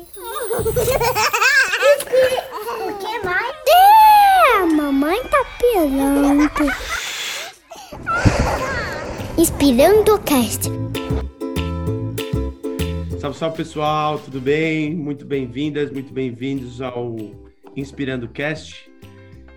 O que mais? É, a mamãe tá pirando. Inspirando o cast. Salve, salve pessoal, tudo bem? Muito bem-vindas, muito bem-vindos ao Inspirando Cast.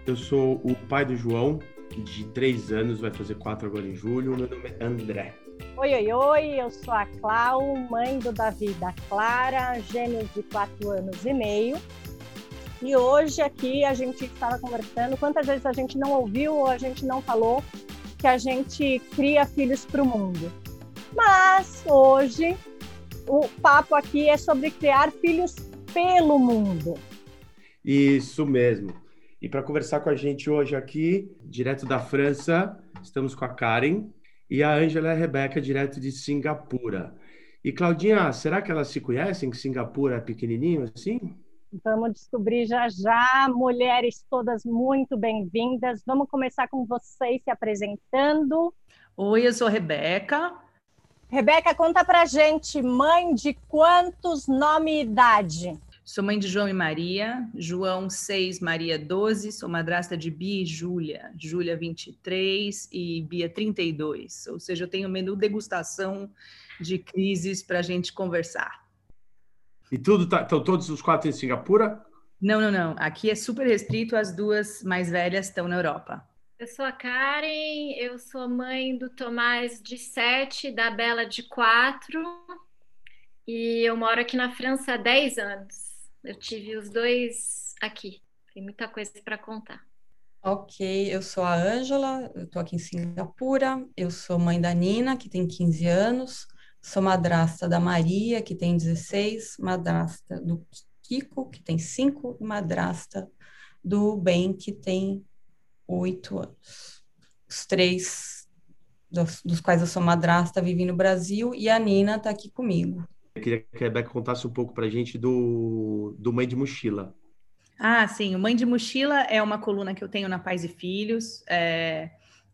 Eu sou o pai do João, de três anos, vai fazer quatro agora em julho. Meu nome é André. Oi, oi, oi, eu sou a Clau, mãe do Davi da Clara, gêmeos de quatro anos e meio. E hoje aqui a gente estava conversando, quantas vezes a gente não ouviu ou a gente não falou que a gente cria filhos para o mundo. Mas hoje o papo aqui é sobre criar filhos pelo mundo. Isso mesmo. E para conversar com a gente hoje aqui, direto da França, estamos com a Karen e a Ângela e a Rebeca, direto de Singapura. E Claudinha, será que elas se conhecem, que Singapura é pequenininho assim? Vamos descobrir já já. Mulheres todas muito bem-vindas. Vamos começar com vocês se apresentando. Oi, eu sou a Rebeca. Rebeca, conta pra gente, mãe de quantos nome e idade? Sou mãe de João e Maria, João 6, Maria 12, sou madrasta de Bia e Júlia, Júlia 23 e Bia 32. Ou seja, eu tenho menu degustação de crises para a gente conversar. E tudo tá, estão todos os quatro em Singapura? Não, não, não. Aqui é super restrito, as duas mais velhas estão na Europa. Eu sou a Karen, eu sou mãe do Tomás de 7, da Bela de 4, e eu moro aqui na França há 10 anos. Eu tive os dois aqui. Tem muita coisa para contar. Ok, eu sou a Ângela, eu estou aqui em Singapura, eu sou mãe da Nina, que tem 15 anos, sou madrasta da Maria, que tem 16, madrasta do Kiko, que tem 5, e madrasta do Ben, que tem 8 anos. Os três dos, dos quais eu sou madrasta vivem no Brasil e a Nina está aqui comigo. Eu queria que a Rebeca contasse um pouco para a gente do, do Mãe de Mochila. Ah, sim. O Mãe de Mochila é uma coluna que eu tenho na Pais e Filhos. É,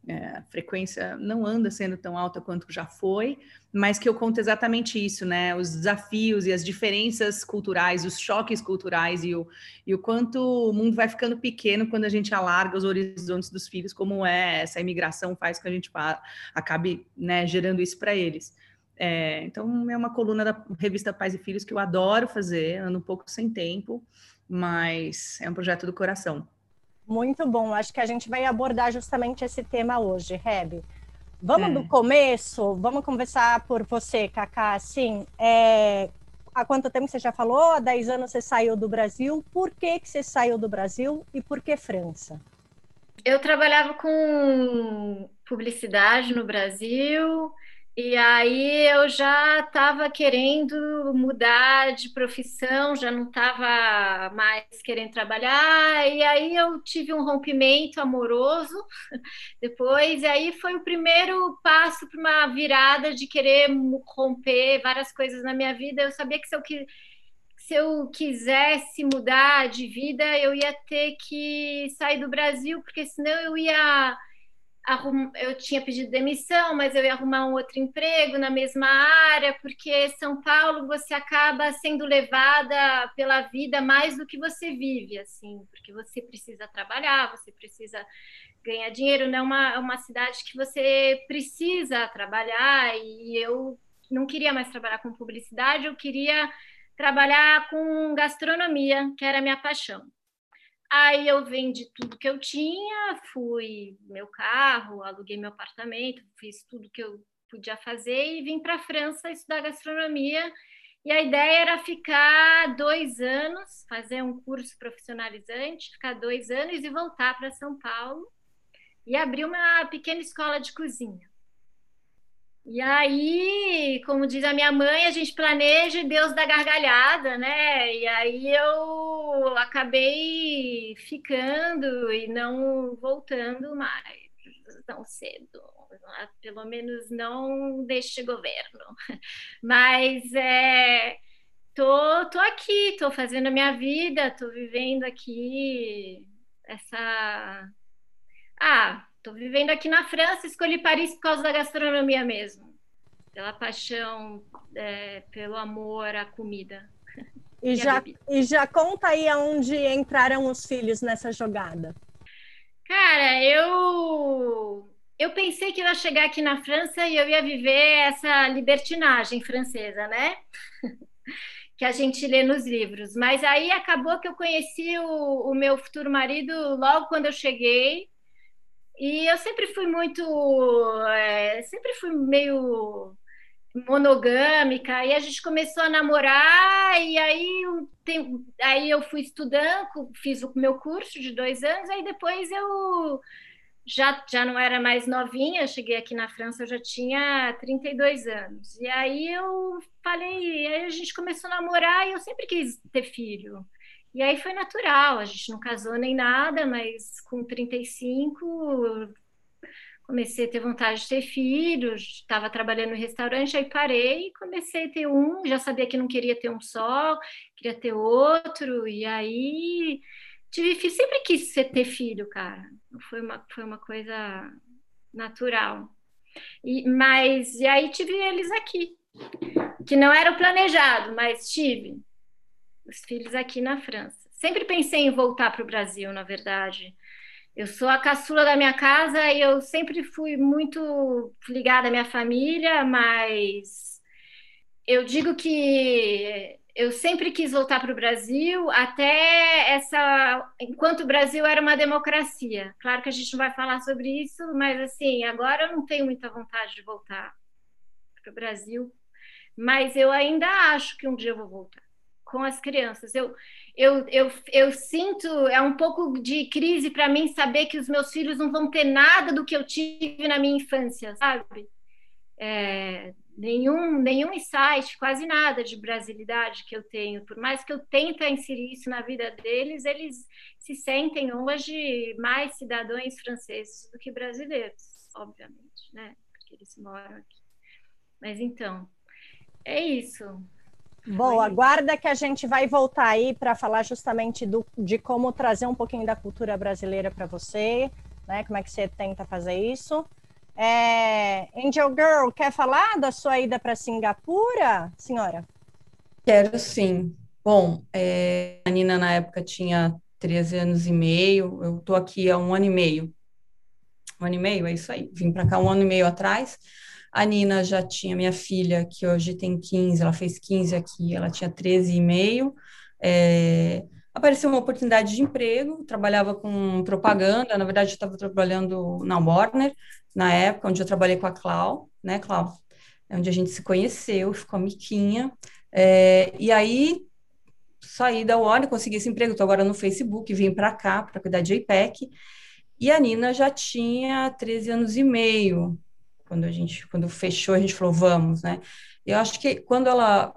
é, a frequência não anda sendo tão alta quanto já foi, mas que eu conto exatamente isso, né? Os desafios e as diferenças culturais, os choques culturais e o, e o quanto o mundo vai ficando pequeno quando a gente alarga os horizontes dos filhos, como é essa imigração faz com que a gente acabe né, gerando isso para eles. É, então, é uma coluna da revista Pais e Filhos que eu adoro fazer, ando um pouco sem tempo, mas é um projeto do coração. Muito bom, acho que a gente vai abordar justamente esse tema hoje, Reb. Vamos é. do começo, vamos conversar por você, Cacá, assim, é, há quanto tempo você já falou? Há 10 anos você saiu do Brasil, por que, que você saiu do Brasil e por que França? Eu trabalhava com publicidade no Brasil, e aí eu já estava querendo mudar de profissão, já não estava mais querendo trabalhar, e aí eu tive um rompimento amoroso depois, e aí foi o primeiro passo para uma virada de querer romper várias coisas na minha vida. Eu sabia que se eu, se eu quisesse mudar de vida, eu ia ter que sair do Brasil, porque senão eu ia arrum... eu tinha pedido demissão, mas eu ia arrumar um outro emprego na mesma área, porque São Paulo você acaba sendo levada pela vida mais do que você vive, assim, porque você precisa trabalhar, você precisa ganhar dinheiro, não é uma, é uma cidade que você precisa trabalhar, e eu não queria mais trabalhar com publicidade, eu queria trabalhar com gastronomia, que era a minha paixão. Aí eu vendi tudo que eu tinha, fui meu carro, aluguei meu apartamento, fiz tudo que eu podia fazer e vim para a França estudar gastronomia. E a ideia era ficar dois anos, fazer um curso profissionalizante, ficar dois anos e voltar para São Paulo e abrir uma pequena escola de cozinha. E aí, como diz a minha mãe, a gente planeja e Deus dá gargalhada, né? E aí eu acabei ficando e não voltando mais tão cedo. Pelo menos não deste governo. Mas é, tô, tô aqui, tô fazendo a minha vida, tô vivendo aqui essa. Ah, Estou vivendo aqui na França, escolhi Paris por causa da gastronomia mesmo, pela paixão, é, pelo amor à comida. E, e já, e já conta aí aonde entraram os filhos nessa jogada. Cara, eu eu pensei que eu ia chegar aqui na França e eu ia viver essa libertinagem francesa, né? que a gente lê nos livros. Mas aí acabou que eu conheci o, o meu futuro marido logo quando eu cheguei. E eu sempre fui muito. É, sempre fui meio monogâmica, e a gente começou a namorar, e aí tem, aí eu fui estudando, fiz o meu curso de dois anos, aí depois eu já, já não era mais novinha, cheguei aqui na França, eu já tinha 32 anos. E aí eu falei, aí a gente começou a namorar e eu sempre quis ter filho. E aí foi natural, a gente não casou nem nada, mas com 35 comecei a ter vontade de ter filhos, estava trabalhando no restaurante, aí parei comecei a ter um, já sabia que não queria ter um só, queria ter outro, e aí tive filho, sempre quis ter filho, cara. Foi uma, foi uma coisa natural. E, mas, e aí tive eles aqui, que não era o planejado, mas tive os filhos aqui na França. Sempre pensei em voltar para o Brasil, na verdade. Eu sou a caçula da minha casa e eu sempre fui muito ligada à minha família, mas eu digo que eu sempre quis voltar para o Brasil até essa enquanto o Brasil era uma democracia. Claro que a gente não vai falar sobre isso, mas assim, agora eu não tenho muita vontade de voltar para o Brasil, mas eu ainda acho que um dia eu vou voltar com as crianças. Eu eu, eu, eu sinto, é um pouco de crise para mim saber que os meus filhos não vão ter nada do que eu tive na minha infância, sabe? É, nenhum, nenhum insight, quase nada de brasilidade que eu tenho. Por mais que eu tente inserir isso na vida deles, eles se sentem hoje mais cidadãos franceses do que brasileiros, obviamente, né? Porque eles moram aqui. Mas então, é isso. Boa, aguarda que a gente vai voltar aí para falar justamente do, de como trazer um pouquinho da cultura brasileira para você, né? Como é que você tenta fazer isso. É, Angel Girl, quer falar da sua ida para Singapura, senhora? Quero sim. Bom, é, a Nina na época tinha 13 anos e meio, eu estou aqui há um ano e meio. Um ano e meio, é isso aí. Vim para cá um ano e meio atrás. A Nina já tinha minha filha, que hoje tem 15, ela fez 15 aqui, ela tinha 13 e meio. É, apareceu uma oportunidade de emprego, trabalhava com propaganda, na verdade eu estava trabalhando na Warner, na época, onde eu trabalhei com a Clau, né, Clau? É onde a gente se conheceu, ficou amiquinha. É, e aí saí da Warner, consegui esse emprego, estou agora no Facebook, vim para cá para cuidar de IPEC. E a Nina já tinha 13 anos e meio, quando a gente, quando fechou, a gente falou, vamos, né? Eu acho que quando ela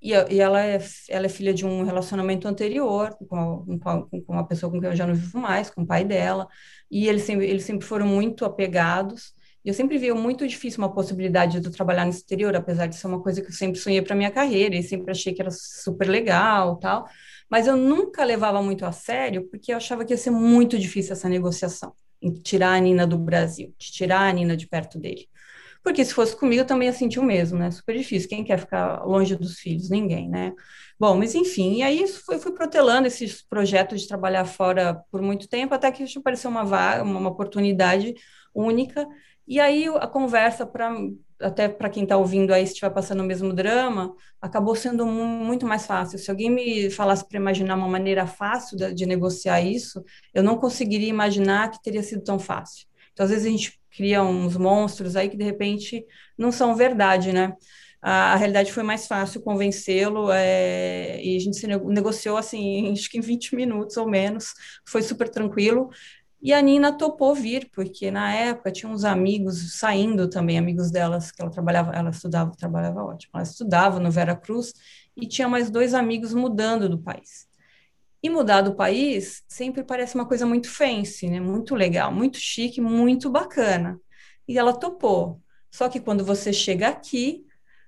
e, ela, é, ela é filha de um relacionamento anterior com, com, com uma pessoa com quem eu já não vivo mais, com o pai dela, e eles sempre, eles sempre foram muito apegados. E eu sempre vi muito difícil uma possibilidade de eu trabalhar no exterior, apesar de ser uma coisa que eu sempre sonhei para minha carreira e sempre achei que era super legal, tal. Mas eu nunca levava muito a sério, porque eu achava que ia ser muito difícil essa negociação tirar a Nina do Brasil, de tirar a Nina de perto dele. Porque se fosse comigo, eu também ia sentir o mesmo, né? Super difícil. Quem quer ficar longe dos filhos? Ninguém, né? Bom, mas enfim, e aí foi, fui protelando esses projetos de trabalhar fora por muito tempo, até que apareceu uma vaga, uma oportunidade única, e aí a conversa para até para quem está ouvindo aí, se estiver passando o mesmo drama, acabou sendo muito mais fácil. Se alguém me falasse para imaginar uma maneira fácil de, de, negociar isso, eu não conseguiria imaginar que teria sido tão fácil. Então, às vezes a gente cria uns monstros aí que de repente não são verdade, né? A, realidade foi mais fácil convencê-lo é, e a gente se negociou assim, acho que em 20 minutos ou menos, foi super tranquilo. E a Nina topou vir, porque na época tinha uns amigos saindo também, amigos delas, que ela trabalhava, ela estudava, trabalhava ótimo, ela estudava no Vera Cruz, e tinha mais dois amigos mudando do país. E mudar do país sempre parece uma coisa muito fancy, né? Muito legal, muito chique, muito bacana. E ela topou. Só que quando você chega aqui,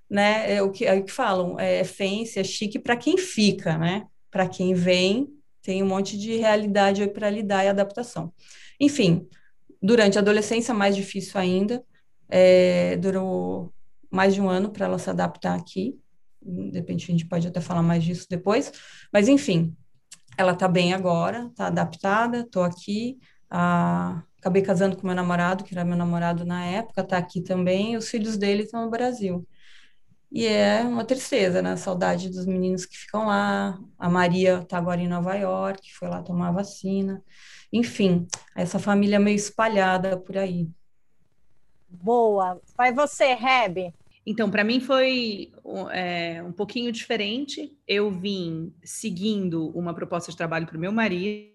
né, é o que, é o que falam, é fancy, é chique para quem fica, né? Para quem vem, tem um monte de realidade para lidar e adaptação. Enfim, durante a adolescência, mais difícil ainda, é, durou mais de um ano para ela se adaptar aqui, de repente a gente pode até falar mais disso depois, mas enfim, ela está bem agora, está adaptada, estou aqui, ah, acabei casando com meu namorado, que era meu namorado na época, está aqui também, os filhos dele estão no Brasil. E é uma tristeza, né? Saudade dos meninos que ficam lá. A Maria está agora em Nova York, foi lá tomar vacina. Enfim, essa família meio espalhada por aí. Boa. Vai você, Reb. Então, para mim foi é, um pouquinho diferente. Eu vim seguindo uma proposta de trabalho para o meu marido.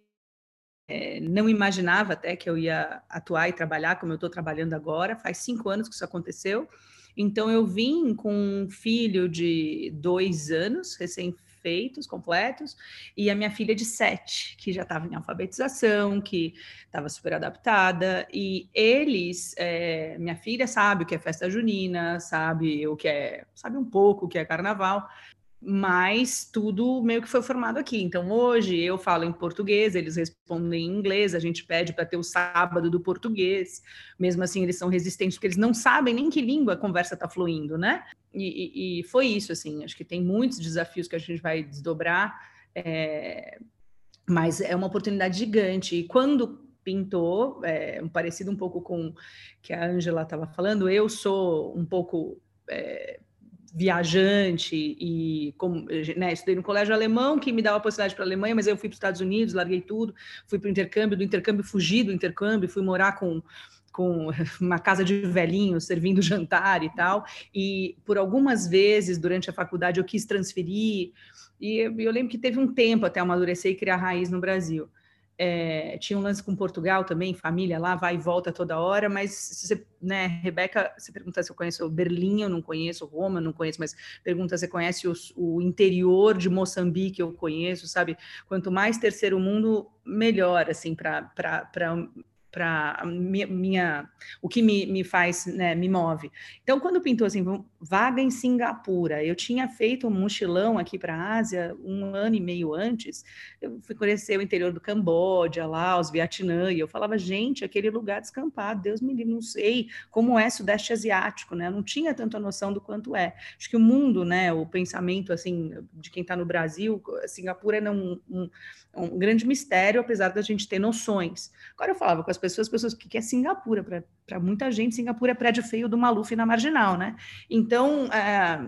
É, não imaginava até que eu ia atuar e trabalhar como eu estou trabalhando agora. Faz cinco anos que isso aconteceu. Então, eu vim com um filho de dois anos, recém feitos, completos, e a minha filha de sete, que já estava em alfabetização, que estava super adaptada, e eles, é, minha filha sabe o que é festa junina, sabe o que é, sabe um pouco o que é carnaval, mas tudo meio que foi formado aqui. Então, hoje eu falo em português, eles respondem em inglês, a gente pede para ter o sábado do português, mesmo assim eles são resistentes, porque eles não sabem nem que língua a conversa está fluindo, né? E, e, e, foi isso, assim, acho que tem muitos desafios que a gente vai desdobrar, é... mas é uma oportunidade gigante. E quando pintou, é, parecido um pouco com que a Angela estava falando, eu sou um pouco. É, viajante e como, né, estudei no colégio alemão que me dava a possibilidade para a Alemanha, mas eu fui para os Estados Unidos, larguei tudo, fui para o intercâmbio, do intercâmbio fugi do intercâmbio, fui morar com com uma casa de velhinhos servindo jantar e tal, e por algumas vezes durante a faculdade eu quis transferir, e eu, eu lembro que teve um tempo até amadurecer e criar raiz no Brasil. É, tinha um lance com Portugal também, família lá, vai e volta toda hora, mas você, né, Rebeca, você pergunta se eu conheço Berlim, eu não conheço, Roma, eu não conheço, mas pergunta se conhece os, o interior de Moçambique, eu conheço, sabe? Quanto mais terceiro mundo, melhor, assim, para para minha o que me, me faz né, me move então quando pintou assim vaga em Singapura. Eu tinha feito um mochilão aqui para a Ásia um ano e meio antes. Eu fui conhecer o interior do Camboja lá os Vietnã e eu falava gente aquele lugar descampado Deus me livre não sei como é sudeste asiático né? Eu não tinha tanta noção do quanto é. Acho que o mundo né o pensamento assim de quem está no Brasil Singapura é um, um, um grande mistério apesar da gente ter noções. Agora eu falava com as pessoas, as pessoas que é Singapura, para muita gente, Singapura é prédio feio do Maluf na marginal, né? Então, é,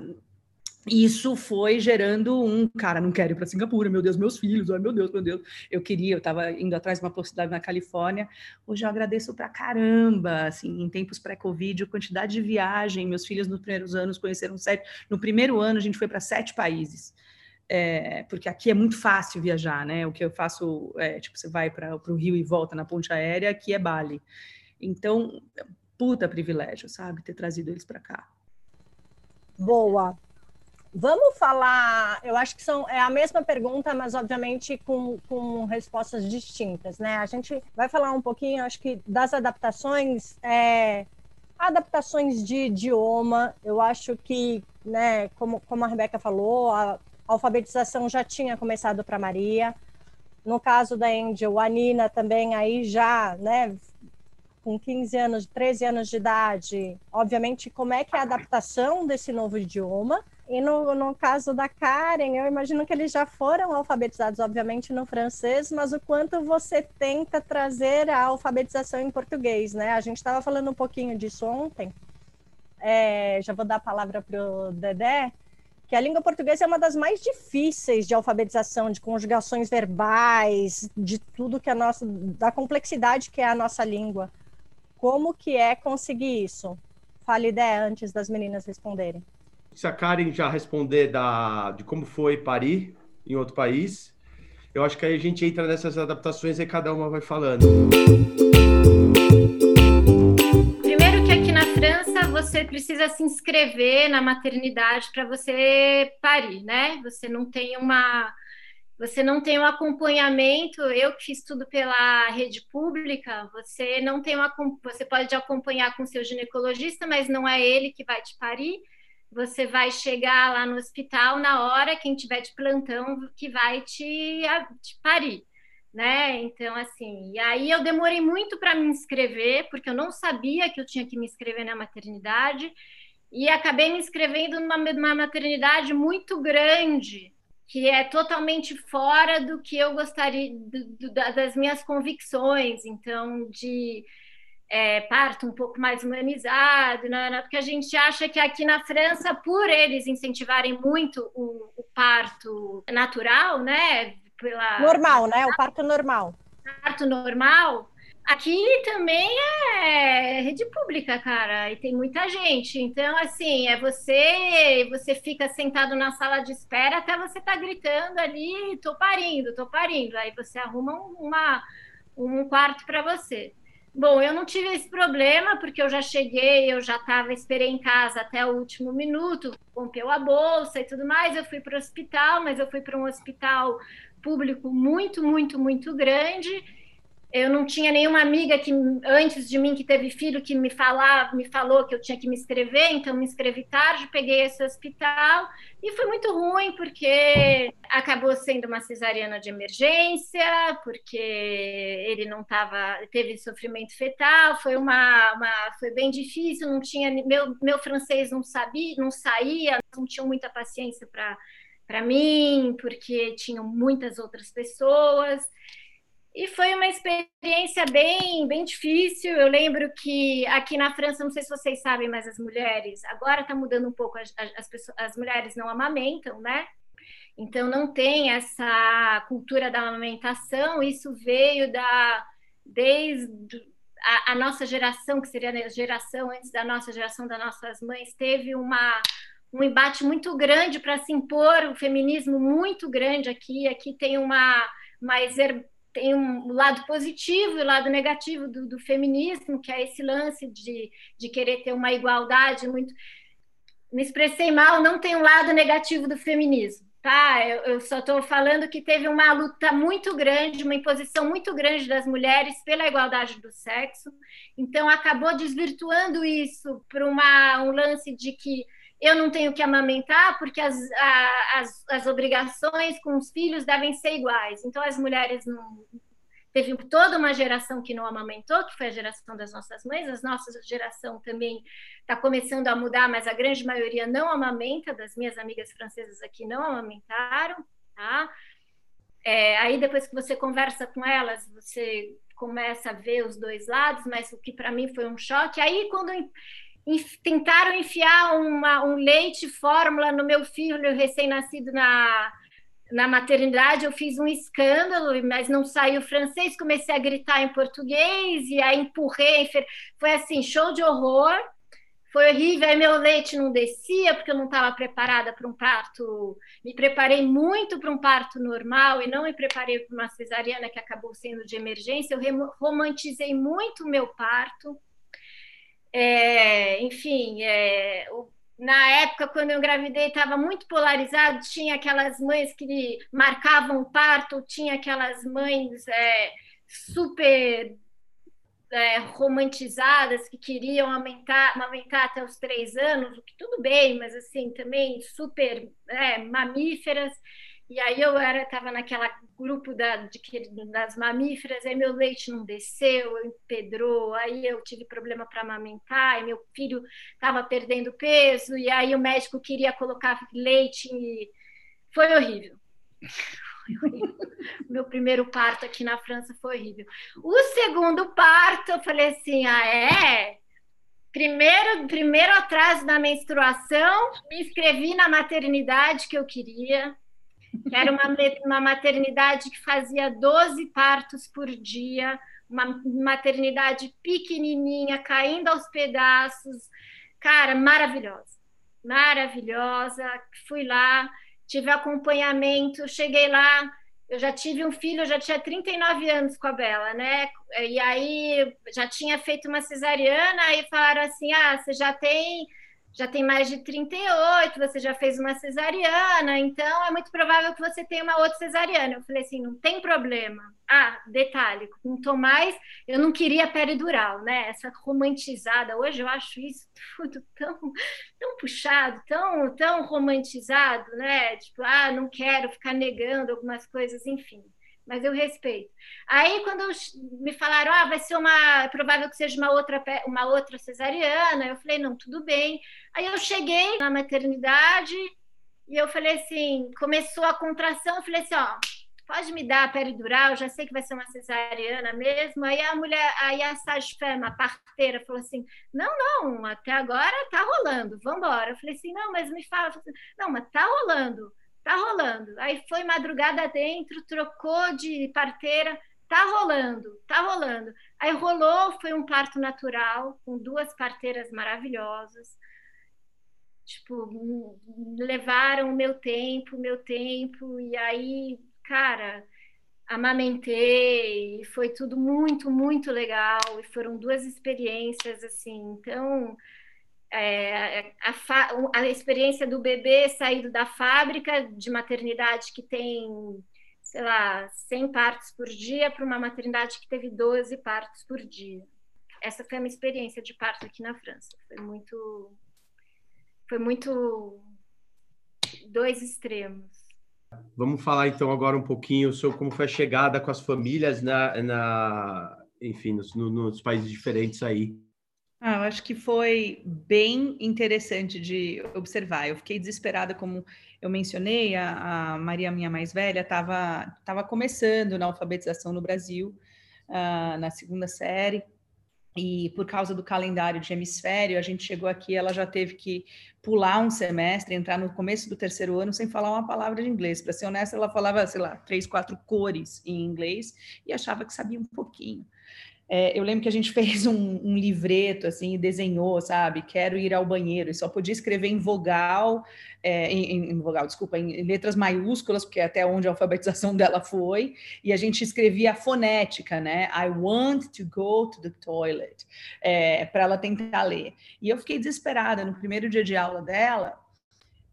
isso foi gerando um cara, não quero ir para Singapura, meu Deus, meus filhos, ai meu Deus, meu Deus. Eu queria, eu estava indo atrás de uma possibilidade na Califórnia. Hoje eu agradeço para caramba, assim, em tempos pré-Covid, a quantidade de viagem. Meus filhos nos primeiros anos conheceram sete. No primeiro ano a gente foi para sete países é, porque aqui é muito fácil viajar, né? O que eu faço é, tipo, você vai para o Rio e volta na ponte aérea, aqui é Bali. Então, puta privilégio, sabe? Ter trazido eles para cá. Boa. Vamos falar, eu acho que são, é a mesma pergunta, mas obviamente com, com respostas distintas, né? A gente vai falar um pouquinho, acho que das adaptações, é, adaptações de idioma, eu acho que, né, como, como a Rebeca falou, a, alfabetização já tinha começado para Maria. No caso da Angel, a Nina também aí já, né, com 15 anos, 13 anos de idade, obviamente, como é que é a adaptação desse novo idioma. E no, no caso da Karen, eu imagino que eles já foram alfabetizados, obviamente, no francês, mas o quanto você tenta trazer a alfabetização em português, né? A gente estava falando um pouquinho disso ontem. É, já vou dar a palavra para o Dedé, que a língua portuguesa é uma das mais difíceis de alfabetização, de conjugações verbais, de tudo que a nossa, da complexidade que é a nossa língua. Como que é conseguir isso? Fale ideia antes das meninas responderem. Se a Karen já responder da, de como foi parir em outro país, eu acho que aí a gente entra nessas adaptações e cada uma vai falando. você precisa se inscrever na maternidade para você parir, né? Você não tem uma você não tem um acompanhamento, eu que fiz tudo pela rede pública, você não tem uma você pode acompanhar com seu ginecologista, mas não é ele que vai te parir. Você vai chegar lá no hospital na hora quem tiver de plantão que vai te, te parir né? Então, assim, e aí eu demorei muito para me inscrever, porque eu não sabia que eu tinha que me inscrever na maternidade. e acabei me inscrevendo numa, numa maternidade muito grande, que é totalmente fora do que eu gostaria, do, do, das minhas convicções, então, de é, parto um pouco mais humanizado, né, né? porque a gente acha que aqui na França, por eles incentivarem muito o, o parto natural, né? Pela, normal, né? O parto normal. Parto normal, Aqui também é rede pública, cara, e tem muita gente. Então, assim, é você, você fica sentado na sala de espera até você tá gritando ali, tô parindo, tô parindo. Aí você arruma uma, um quarto para você. Bom, eu não tive esse problema, porque eu já cheguei, eu já estava, esperei em casa até o último minuto, rompeu a bolsa e tudo mais. Eu fui para o hospital, mas eu fui para um hospital público muito, muito, muito grande eu não tinha nenhuma amiga que antes de mim que teve filho que me falar, me falou que eu tinha que me inscrever, então me inscrevi tarde, peguei esse hospital e foi muito ruim porque acabou sendo uma cesariana de emergência, porque ele não estava, teve sofrimento fetal, foi uma, uma, foi bem difícil, não tinha meu meu francês não sabia, não saía, não tinham muita paciência para para mim, porque tinham muitas outras pessoas. E foi uma experiência bem, bem difícil. Eu lembro que aqui na França, não sei se vocês sabem, mas as mulheres, agora está mudando um pouco, as, as, pessoas, as mulheres não amamentam, né? Então não tem essa cultura da amamentação. Isso veio da desde a, a nossa geração, que seria a geração antes da nossa geração das nossas mães, teve uma um embate muito grande para se impor o feminismo muito grande aqui. Aqui tem uma uma tem um lado positivo e o lado negativo do, do, feminismo, que é esse lance de, de querer ter uma igualdade muito. Me expressei mal, não tem um lado negativo do feminismo, tá? Eu, eu só estou falando que teve uma luta muito grande, uma imposição muito grande das mulheres pela igualdade do sexo, então acabou desvirtuando isso para um lance de que eu não tenho que amamentar porque as, a, as, as obrigações com os filhos devem ser iguais. Então, as mulheres não. Teve toda uma geração que não amamentou, que foi a geração das nossas mães, a nossa geração também está começando a mudar, mas a grande maioria não amamenta, das minhas amigas francesas aqui não amamentaram, tá? É, aí depois que você conversa com elas, você começa a ver os dois lados, mas o que para mim foi um choque. Aí quando tentaram enfiar uma, um leite fórmula no meu filho recém-nascido na, na maternidade. Eu fiz um escândalo, mas não saiu francês. Comecei a gritar em português e aí empurrei. Foi assim, show de horror. Foi horrível. Aí meu leite não descia porque eu não estava preparada para um parto. Me preparei muito para um parto normal e não me preparei para uma cesariana que acabou sendo de emergência. Eu romantizei muito o meu parto é, enfim, é, o, na época, quando eu engravidei, estava muito polarizado. Tinha aquelas mães que marcavam parto, tinha aquelas mães é, super é, romantizadas que queriam aumentar, aumentar até os três anos, o que tudo bem, mas assim também super é, mamíferas. E aí eu era estava naquela grupo da, de, das mamíferas, aí meu leite não desceu, empedrou, aí eu tive problema para amamentar, e meu filho estava perdendo peso, e aí o médico queria colocar leite e foi horrível. meu primeiro parto aqui na França foi horrível. O segundo parto, eu falei assim: ah, é? Primeiro, primeiro atraso da menstruação, me inscrevi na maternidade que eu queria que era uma, uma maternidade que fazia 12 partos por dia, uma maternidade pequenininha, caindo aos pedaços. Cara, maravilhosa, maravilhosa. Fui lá, tive acompanhamento, cheguei lá, eu já tive um filho, eu já tinha 39 anos com a Bela, né? E aí já tinha feito uma cesariana, e falaram assim: ah, você já tem já tem mais de 38, você já fez uma cesariana, então é muito provável que você tenha uma outra cesariana. Eu falei assim, não tem problema. Ah, detalhe, com Tomás, eu não queria peridural, né? Essa romantizada, hoje eu acho isso tudo tão, tão puxado, tão, tão romantizado, né? Tipo, ah, não quero ficar negando algumas coisas, enfim. Mas eu respeito. Aí, quando me falaram, ah, vai ser uma, é provável que seja uma outra, uma outra cesariana, eu falei, não, tudo bem. Aí eu cheguei na maternidade e eu falei assim, começou a contração, eu falei assim, ó, pode me dar a peridural, já sei que vai ser uma cesariana mesmo. Aí a mulher, aí a sage-femme, a parteira, falou assim: não, não, até agora tá rolando, vamos embora. Eu falei assim: não, mas me fala, não, mas tá rolando, tá rolando. Aí foi madrugada dentro, trocou de parteira, tá rolando, tá rolando. Aí rolou, foi um parto natural, com duas parteiras maravilhosas. Tipo, levaram o meu tempo, meu tempo, e aí cara, amamentei, foi tudo muito, muito legal, e foram duas experiências, assim, então, é, a, a, experiência do bebê saído da fábrica de maternidade que tem, sei lá, 100 partos por dia, para uma maternidade que teve 12 partos por dia. Essa foi a minha experiência de parto aqui na França, foi muito, foi muito dois extremos. Vamos falar então agora um pouquinho sobre como foi a chegada com as famílias na, na enfim, nos, nos países diferentes aí. Ah, eu acho que foi bem interessante de observar. Eu fiquei desesperada, como eu mencionei, a, a Maria, minha mais velha, estava tava começando na alfabetização no Brasil, uh, na segunda série, e por causa do calendário de hemisfério, a gente chegou aqui, ela já teve que pular um semestre, entrar no começo do terceiro ano sem falar uma palavra de inglês. Para ser honesta, ela falava, sei lá, três, quatro cores em inglês e achava que sabia um pouquinho. É, eu lembro que a gente fez um, um, livreto, assim, desenhou, sabe? Quero ir ao banheiro, e só podia escrever em vogal, é, em, em, vogal, desculpa, em letras maiúsculas, porque é até onde a alfabetização dela foi, e a gente escrevia a fonética, né? I want to go to the toilet, é, para ela tentar ler. E eu fiquei desesperada no primeiro dia de aula dela,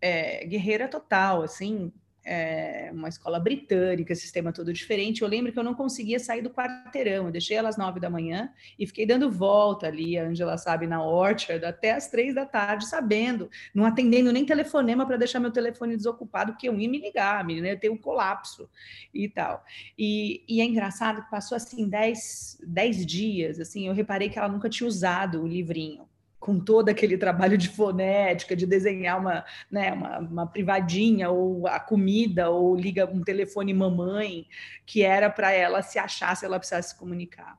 é, guerreira total, assim, é, uma escola britânica, sistema todo diferente. Eu lembro que eu não conseguia sair do quarteirão. Eu deixei elas nove da manhã e fiquei dando volta ali, a Angela sabe, na Orchard, até as três da tarde, sabendo, não atendendo nem telefonema para deixar meu telefone desocupado, porque eu ia me ligar, menina, eu tenho um colapso e tal. E, e é engraçado que passou assim dez, dez dias, assim, eu reparei que ela nunca tinha usado o livrinho com todo aquele trabalho de fonética, de desenhar uma, né, uma, uma, privadinha, ou a comida, ou liga um telefone mamãe, que era para ela se achar se ela precisasse se comunicar.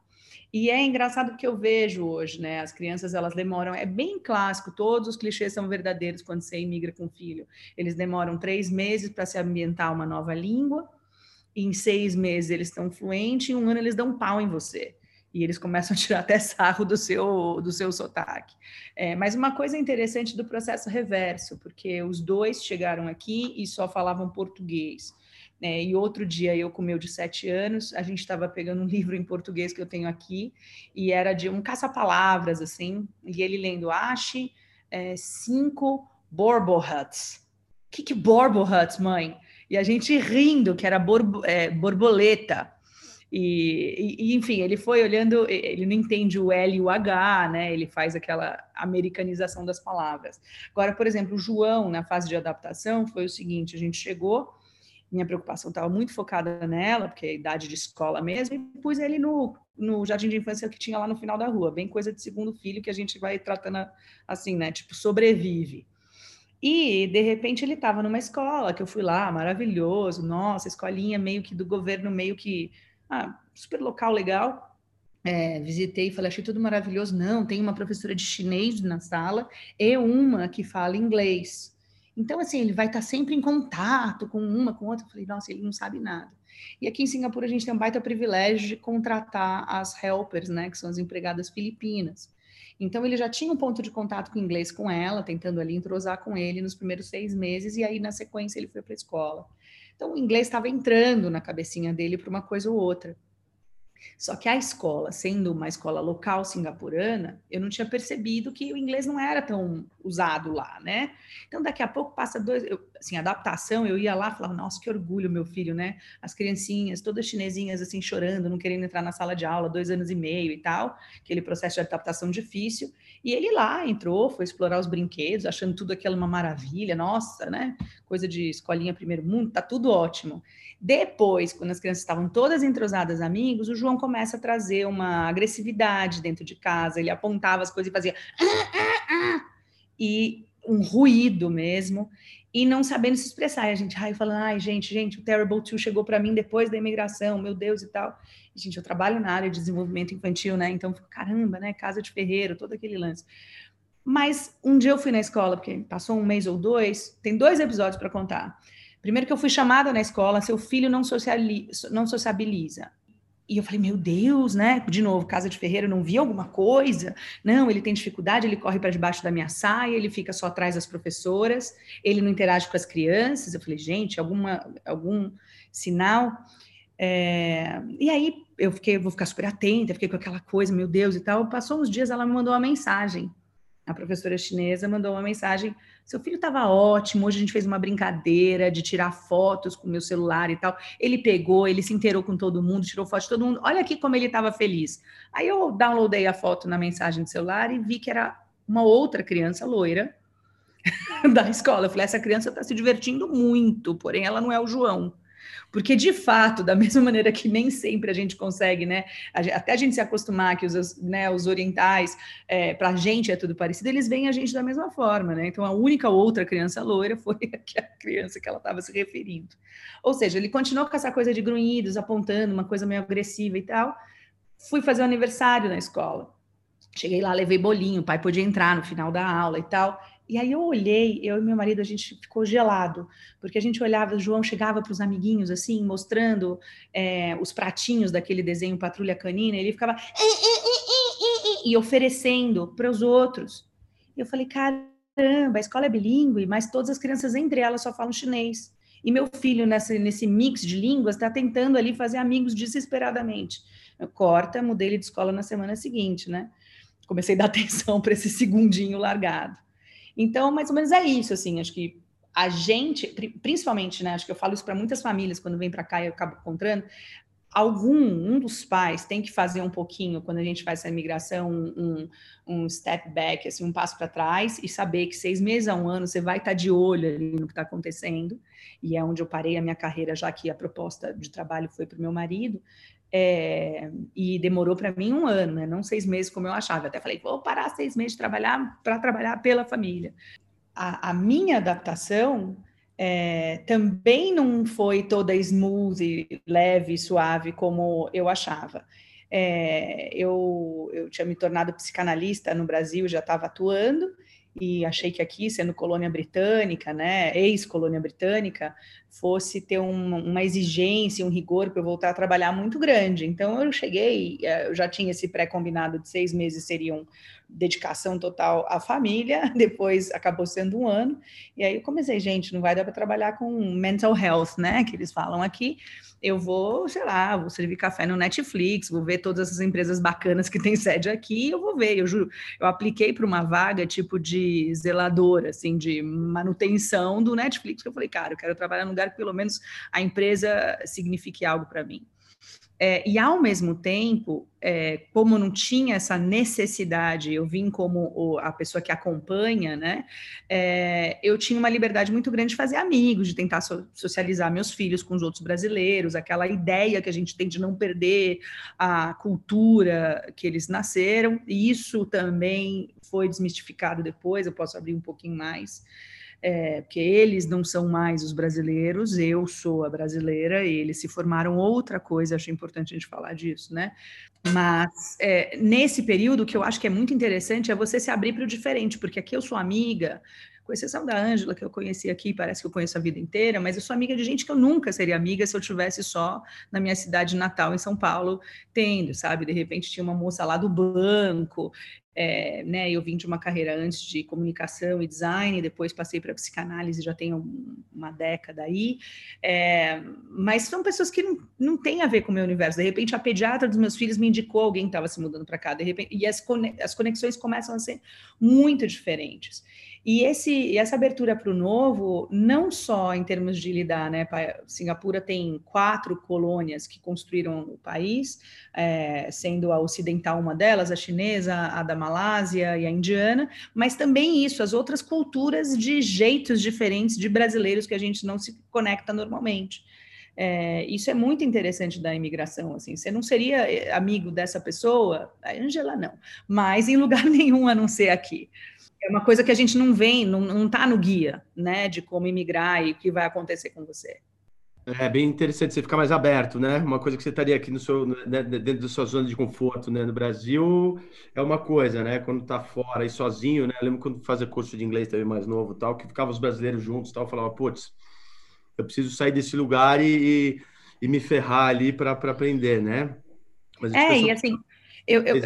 E é engraçado que eu vejo hoje, né? As crianças elas demoram, é bem clássico, todos os clichês são verdadeiros quando você imigra com filho. Eles demoram três meses para se ambientar uma nova língua, em seis meses eles estão fluentes, em um ano eles dão um pau em você e eles começam a tirar até sarro do seu, do seu sotaque. É, mas uma coisa interessante do processo reverso, porque os dois chegaram aqui e só falavam português. É, e outro dia, eu com meu de sete anos, a gente estava pegando um livro em português que eu tenho aqui, e era de um caça-palavras, assim, e ele lendo, ache é, cinco borbohuts. O que, que borbohuts, mãe? E a gente rindo, que era borbo, é, borboleta. E, e, enfim, ele foi olhando, ele não entende o L e o H, né? Ele faz aquela americanização das palavras. Agora, por exemplo, o João, na fase de adaptação, foi o seguinte: a gente chegou, minha preocupação estava muito focada nela, porque é idade de escola mesmo, e pus ele no, no jardim de infância que tinha lá no final da rua, bem coisa de segundo filho que a gente vai tratando assim, né? Tipo, sobrevive. E, de repente, ele estava numa escola que eu fui lá, maravilhoso, nossa, escolinha meio que do governo, meio que ah, super local legal. É, visitei e falei, achei tudo maravilhoso. Não, tem uma professora de chinês na sala e uma que fala inglês. Então, assim, ele vai estar sempre em contato com uma, com outra. Eu falei, nossa, ele não sabe nada. E aqui em Singapura a gente tem um baita privilégio de contratar as helpers, né, que são as empregadas filipinas. Então ele já tinha um ponto de contato com inglês com ela, tentando ali entrosar com ele nos primeiros seis meses, e aí na sequência ele foi para a escola. Então, o inglês estava entrando na cabecinha dele para uma coisa ou outra. Só que a escola, sendo uma escola local singapurana, eu não tinha percebido que o inglês não era tão usado lá, né? Então, daqui a pouco passa dois, eu, assim, adaptação, eu ia lá e falava, nossa, que orgulho, meu filho, né? As criancinhas, todas chinesinhas, assim, chorando, não querendo entrar na sala de aula, dois anos e meio e tal, aquele processo de adaptação difícil. E ele lá entrou, foi explorar os brinquedos, achando tudo aquilo uma maravilha, nossa, né? Coisa de escolinha primeiro mundo, tá tudo ótimo. Depois, quando as crianças estavam todas entrosadas amigos, o João começa a trazer uma agressividade dentro de casa, ele apontava as coisas e fazia ah, ah, ah, e um ruído mesmo, e não sabendo se expressar. E a gente, ai, falando, ai, gente, gente, o Terrible Two chegou para mim depois da imigração, meu Deus e tal. E, gente, eu trabalho na área de desenvolvimento infantil, né? Então, caramba, né? Casa de ferreiro, todo aquele lance. Mas um dia eu fui na escola, porque passou um mês ou dois, tem dois episódios para contar. Primeiro que eu fui chamada na escola, seu filho não, socializa, não sociabiliza. E eu falei, meu Deus, né? De novo, casa de ferreiro, não vi alguma coisa? Não, ele tem dificuldade, ele corre para debaixo da minha saia, ele fica só atrás das professoras, ele não interage com as crianças. Eu falei, gente, alguma, algum sinal? É... E aí eu fiquei, vou ficar super atenta, fiquei com aquela coisa, meu Deus e tal. Passou uns dias, ela me mandou uma mensagem. A professora chinesa mandou uma mensagem seu filho estava ótimo. Hoje a gente fez uma brincadeira de tirar fotos com o meu celular e tal. Ele pegou, ele se inteirou com todo mundo, tirou foto de todo mundo. Olha aqui como ele estava feliz. Aí eu downloadei a foto na mensagem do celular e vi que era uma outra criança loira da escola. Eu falei: essa criança está se divertindo muito, porém ela não é o João. Porque, de fato, da mesma maneira que nem sempre a gente consegue, né? Até a gente se acostumar que os, né, os orientais, é, para a gente é tudo parecido, eles veem a gente da mesma forma, né? Então, a única outra criança loira foi a criança que ela estava se referindo. Ou seja, ele continuou com essa coisa de grunhidos, apontando, uma coisa meio agressiva e tal. Fui fazer o um aniversário na escola. Cheguei lá, levei bolinho, o pai podia entrar no final da aula e tal. E aí eu olhei, eu e meu marido, a gente ficou gelado, porque a gente olhava, o João chegava para os amiguinhos, assim, mostrando é, os pratinhos daquele desenho Patrulha Canina, ele ficava e oferecendo para os outros. E eu falei, caramba, a escola é bilíngue, mas todas as crianças entre elas só falam chinês. E meu filho, nessa, nesse mix de línguas, está tentando ali fazer amigos desesperadamente. Eu corta, mudei ele de escola na semana seguinte, né? Comecei a dar atenção para esse segundinho largado. Então, mais ou menos é isso, assim, acho que a gente, principalmente, né, acho que eu falo isso para muitas famílias quando vem para cá e eu acabo encontrando, algum, um dos pais tem que fazer um pouquinho, quando a gente faz essa imigração, um, um step back, assim, um passo para trás e saber que seis meses a um ano você vai estar tá de olho ali no que está acontecendo, e é onde eu parei a minha carreira, já que a proposta de trabalho foi para o meu marido, é, e demorou para mim um ano, né? não seis meses como eu achava. Eu até falei, vou parar seis meses de trabalhar para trabalhar pela família. A, a minha adaptação é, também não foi toda smooth, leve, suave como eu achava. É, eu, eu tinha me tornado psicanalista no Brasil, já estava atuando, e achei que aqui, sendo colônia britânica, né, ex-colônia britânica, fosse ter um, uma exigência, um rigor para eu voltar a trabalhar muito grande. Então eu cheguei, eh, eu já tinha esse pré-combinado de seis meses seriam dedicação total à família, depois acabou sendo um ano, e aí eu comecei, gente, não vai dar para trabalhar com mental health, né, que eles falam aqui, eu vou, sei lá, vou servir café no Netflix, vou ver todas essas empresas bacanas que tem sede aqui, eu vou ver, eu juro, eu apliquei para uma vaga tipo de zeladora, assim, de manutenção do Netflix, que eu falei, cara, eu quero trabalhar num lugar que pelo menos a empresa signifique algo para mim. É, e ao mesmo tempo, é, como não tinha essa necessidade, eu vim como o, a pessoa que acompanha, né? É, eu tinha uma liberdade muito grande de fazer amigos, de tentar so, socializar meus filhos com os outros brasileiros, aquela ideia que a gente tem de não perder a cultura que eles nasceram. E isso também foi desmistificado depois. Eu posso abrir um pouquinho mais é, porque eles não são mais os brasileiros, eu sou a brasileira, eles se formaram outra coisa, acho importante a gente falar disso, né? Mas é, nesse período, o que eu acho que é muito interessante é você se abrir para o diferente, porque aqui eu sou amiga, com exceção da Ângela, que eu conheci aqui, parece que eu conheço a vida inteira, mas eu sou amiga de gente que eu nunca seria amiga se eu tivesse só na minha cidade natal, em São Paulo, tendo, sabe? De repente tinha uma moça lá do banco, é, né, eu vim de uma carreira antes de comunicação e design, depois passei para psicanálise, já tenho uma década aí, é, mas são pessoas que não, não têm a ver com o meu universo. De repente, a pediatra dos meus filhos me indicou alguém que estava se mudando para cá, de repente, e as, as conexões começam a ser muito diferentes. E, esse, essa abertura para o novo, não só em termos de lidar, né? Singapura tem quatro colônias que construíram o país, é, sendo a ocidental uma delas, a chinesa, a da Malásia e a indiana, mas também isso, as outras culturas de jeitos diferentes de brasileiros que a gente não se conecta normalmente. É, isso é muito interessante da imigração, assim, você não seria eh, amigo dessa pessoa, a Angela não, mas em lugar nenhum a não ser aqui. É uma coisa que a gente não vem, não está no guia, né, de como imigrar e o que vai acontecer com você. É bem interessante você ficar mais aberto, né? Uma coisa que você estaria aqui no seu, né, dentro da sua zona de conforto, né? No Brasil é uma coisa, né? Quando tá fora e sozinho, né? Eu lembro quando fazia curso de inglês também mais novo, tal, que ficavam os brasileiros juntos, tal, falava, putz, eu preciso sair desse lugar e, e, e me ferrar ali para aprender, né? Mas é, e assim, eu, eu,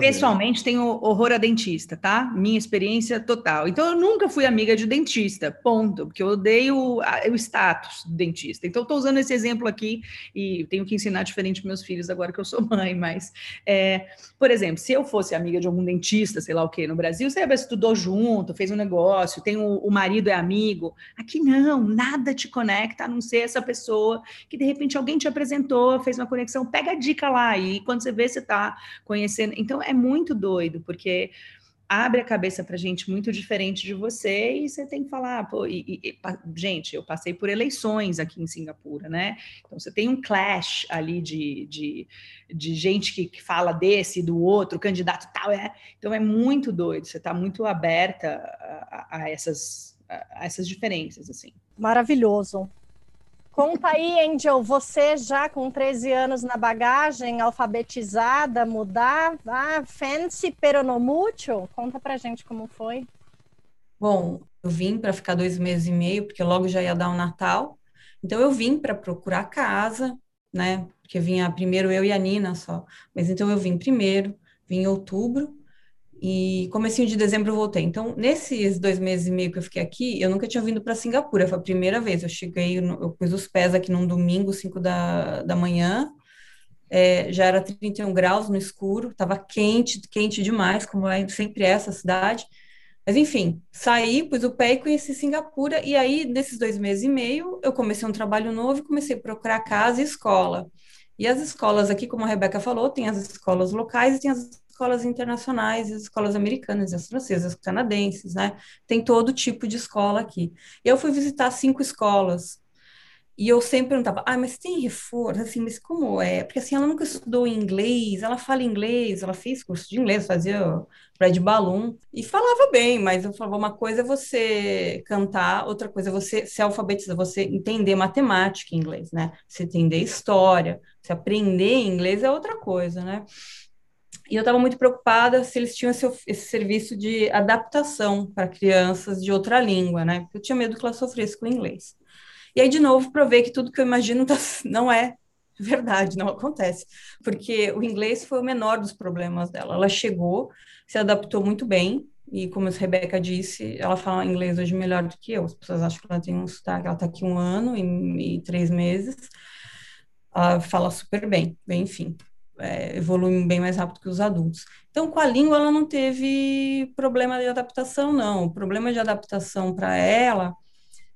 Pessoalmente, tenho horror a dentista, tá? Minha experiência total. Então, eu nunca fui amiga de dentista, ponto, porque eu odeio o, status do dentista. Então, estou usando esse exemplo aqui e tenho que ensinar diferente para meus filhos agora que eu sou mãe. Mas, é, por exemplo, se eu fosse amiga de algum dentista, sei lá o quê, no Brasil, você estudou junto, fez um negócio, tem o, o marido é amigo. Aqui não, nada te conecta a não ser essa pessoa que de repente alguém te apresentou, fez uma conexão. Pega a dica lá e quando você vê, você está conhecendo então é muito doido, porque abre a cabeça para gente muito diferente de você e você tem que falar, pô, e, e, gente, eu passei por eleições aqui em Singapura, né? Então você tem um clash ali de, de, de gente que, que fala desse, do outro, candidato tal, é. Então é muito doido, você está muito aberta a, a essas, a essas diferenças, assim. Maravilhoso. Conta aí, Angel, você já com 13 anos na bagagem, alfabetizada, mudar, ah, fancy pero no mucho? Conta pra gente como foi. Bom, eu vim para ficar dois meses e meio, porque logo já ia dar o Natal. Então eu vim para procurar casa, né? Porque vinha primeiro eu e a Nina só. Mas então eu vim primeiro, vim em outubro, e comecinho de dezembro eu voltei. Então, nesses dois meses e meio que eu fiquei aqui, eu nunca tinha vindo para Singapura, foi a primeira vez. Eu cheguei, eu pus os pés aqui num domingo, 5 da, da manhã, é, já era 31 graus no escuro, estava quente, quente demais, como é sempre é essa cidade. Mas enfim, saí, pus o pé e conheci Singapura, e aí, nesses dois meses e meio, eu comecei um trabalho novo e comecei a procurar casa e escola. E as escolas aqui, como a Rebeca falou, tem as escolas locais e tem as escolas internacionais, as escolas americanas, as francesas, as canadenses, né? Tem todo tipo de escola aqui. Eu fui visitar cinco escolas e eu sempre perguntava, ah, mas tem reforço? Assim, mas como é? Porque assim, ela nunca estudou inglês, ela fala inglês, ela fez curso de inglês, fazia Red Balloon, e falava bem, mas eu falava, uma coisa é você cantar, outra coisa é você se alfabetizar, você entender matemática em inglês, né? Você entender história, você aprender inglês é outra coisa, né? E eu estava muito preocupada se eles tinham esse, esse serviço de adaptação para crianças de outra língua, né? Porque eu tinha medo que ela sofresse com o inglês. E aí, de novo, provei que tudo que eu imagino tá, não é verdade, não acontece. Porque o inglês foi o menor dos problemas dela. Ela chegou, se adaptou muito bem, e como a Rebeca disse, ela fala inglês hoje melhor do que eu. As pessoas acham que ela tem um sotaque, ela está aqui um ano e, e três meses. Ela fala super bem, bem, enfim é, evoluem bem mais rápido que os adultos. Então, com a língua, ela não teve problema de adaptação, não. O problema de adaptação para ela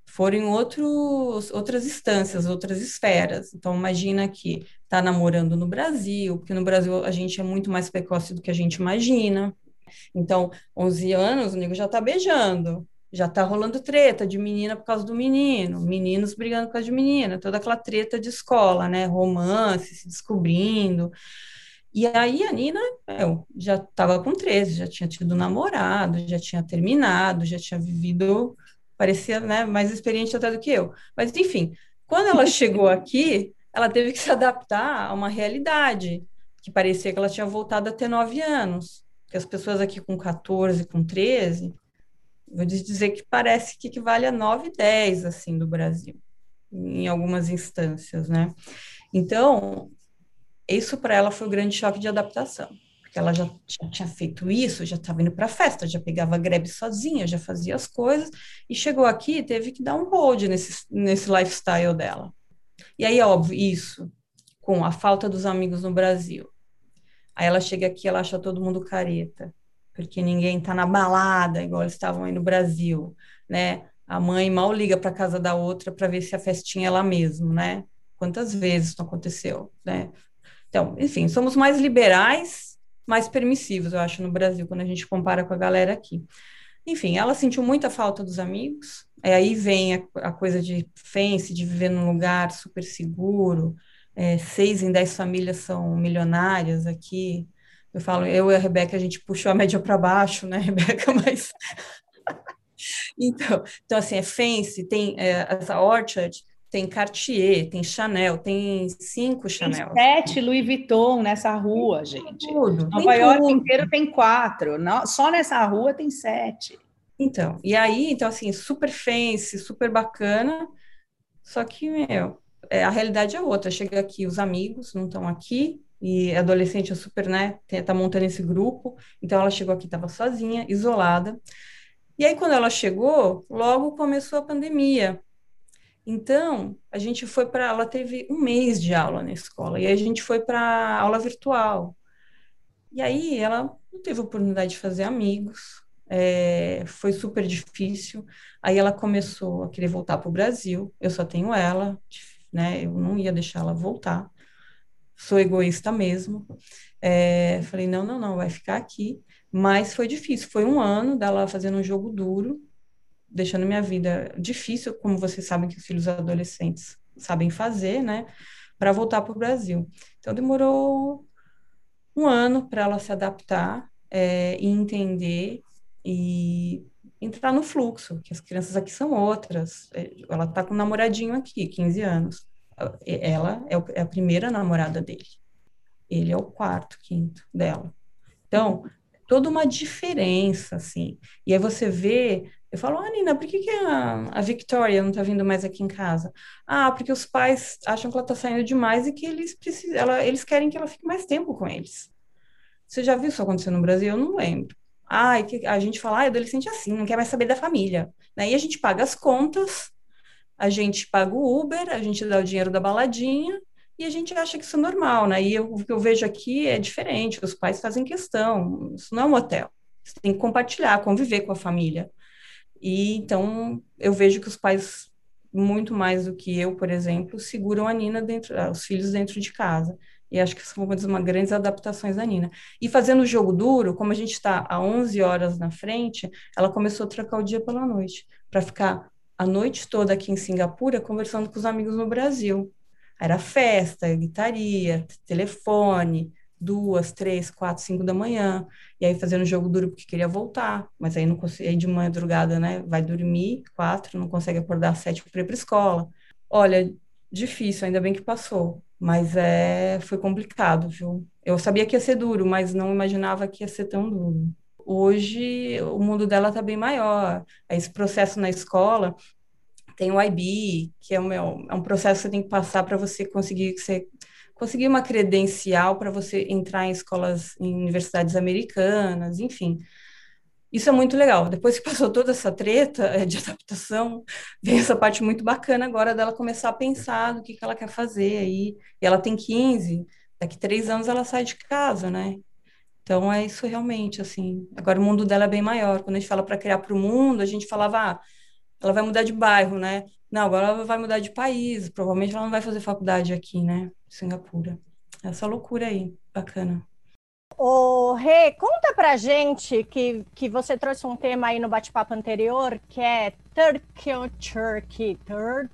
foram outros, outras instâncias, outras esferas. Então, imagina que está namorando no Brasil, porque no Brasil a gente é muito mais precoce do que a gente imagina. Então, 11 anos, o nego já está beijando já tá rolando treta de menina por causa do menino, meninos brigando por causa de menina, toda aquela treta de escola, né? Romance, se descobrindo. E aí a Nina, eu já estava com 13, já tinha tido namorado, já tinha terminado, já tinha vivido, parecia, né, mais experiente até do que eu. Mas enfim, quando ela chegou aqui, ela teve que se adaptar a uma realidade que parecia que ela tinha voltado a ter 9 anos. Que as pessoas aqui com 14, com 13, vou dizer que parece que equivale a 9, 10, assim, do Brasil, em algumas instâncias, né? Então, isso para ela foi o um grande choque de adaptação, porque ela já, já tinha feito isso, já estava indo para a festa, já pegava greve sozinha, já fazia as coisas, e chegou aqui e teve que dar um hold nesse, nesse lifestyle dela. E aí, óbvio, isso, com a falta dos amigos no Brasil. Aí ela chega aqui, ela acha todo mundo careta, porque ninguém está na balada, igual eles estavam aí no Brasil, né? A mãe mal liga para casa da outra para ver se a festinha é lá mesmo, né? Quantas vezes isso aconteceu, né? Então, enfim, somos mais liberais, mais permissivos, eu acho, no Brasil, quando a gente compara com a galera aqui. Enfim, ela sentiu muita falta dos amigos, aí vem a, a coisa de fence, de viver num lugar super seguro, é, seis em dez famílias são milionárias aqui. Eu falo, eu e a Rebeca, a gente puxou a média para baixo, né, Rebeca? Mas. então, então, assim, é Fence, tem é, essa Orchard, tem Cartier, tem Chanel, tem cinco Chanel. Tem sete Louis Vuitton nessa rua, gente. Tudo, Nova York tudo. inteiro tem quatro, só nessa rua tem sete. Então, e aí, então, assim, super fancy, super bacana, só que, meu, é, a realidade é outra. Chega aqui, os amigos não estão aqui, e adolescente é super, né, tá montando esse grupo, então ela chegou aqui, estava sozinha, isolada. E aí, quando ela chegou, logo começou a pandemia. Então, a gente foi para. Ela teve um mês de aula na escola, e a gente foi para aula virtual. E aí ela não teve oportunidade de fazer amigos, é, foi super difícil. Aí ela começou a querer voltar para o Brasil. Eu só tenho ela, né? Eu não ia deixar ela voltar. Sou egoísta mesmo. É, falei, não, não, não, vai ficar aqui. Mas foi difícil. Foi um ano dela fazendo um jogo duro, deixando minha vida difícil, como vocês sabem que os filhos adolescentes sabem fazer, né? Para voltar para o Brasil. Então demorou um ano para ela se adaptar é, e entender e entrar no fluxo, que as crianças aqui são outras. É, ela está com um namoradinho aqui, 15 anos. Ela é, é a primeira namorada dele. Ele é o quarto, quinto dela. Então, toda uma diferença, assim. E aí você vê, eu falo, ah, Nina, por que, que a, a Victoria não está vindo mais aqui em casa? Ah, porque os pais acham que ela está saindo demais e que eles precisam, ela, eles querem que ela fique mais tempo com eles. Você já viu isso acontecer no Brasil? Eu não lembro. Ah, a gente fala, ah, adolescente é assim, não quer mais saber da família. Né? E a gente paga as contas, a gente paga o Uber, a gente dá o dinheiro da baladinha e a gente acha que isso é normal, né? E eu, o que eu vejo aqui é diferente, os pais fazem questão, isso não é um hotel. Você tem que compartilhar, conviver com a família. E então eu vejo que os pais, muito mais do que eu, por exemplo, seguram a Nina dentro, os filhos dentro de casa. E acho que são uma das grandes adaptações da Nina. E fazendo o jogo duro, como a gente está a 11 horas na frente, ela começou a trocar o dia pela noite, para ficar a noite toda aqui em Singapura conversando com os amigos no Brasil. Era festa, gritaria, telefone, duas, três, quatro, cinco da manhã, e aí fazendo jogo duro porque queria voltar, mas aí não consegue, aí de madrugada, né, vai dormir, quatro, não consegue acordar às sete para ir para escola. Olha, difícil, ainda bem que passou, mas é, foi complicado, viu? Eu sabia que ia ser duro, mas não imaginava que ia ser tão duro. Hoje, o mundo dela está bem maior. Esse processo na escola tem o IB, que é, um, é um processo que você tem que passar para você conseguir você conseguir uma credencial para você entrar em escolas, em universidades americanas, enfim. Isso é muito legal. Depois que passou toda essa treta é, de adaptação, vem essa parte muito bacana agora dela começar a pensar do que, que ela quer fazer aí. E ela tem 15, daqui três anos ela sai de casa, né? Então é isso realmente, assim. Agora o mundo dela é bem maior. Quando a gente fala para criar para o mundo, a gente falava, ah, ela vai mudar de bairro, né? Não, agora ela vai mudar de país. Provavelmente ela não vai fazer faculdade aqui, né? Singapura. Essa loucura aí, bacana. Ô, Rê, conta pra gente que, que você trouxe um tema aí no bate-papo anterior, que é Third Culture Kids.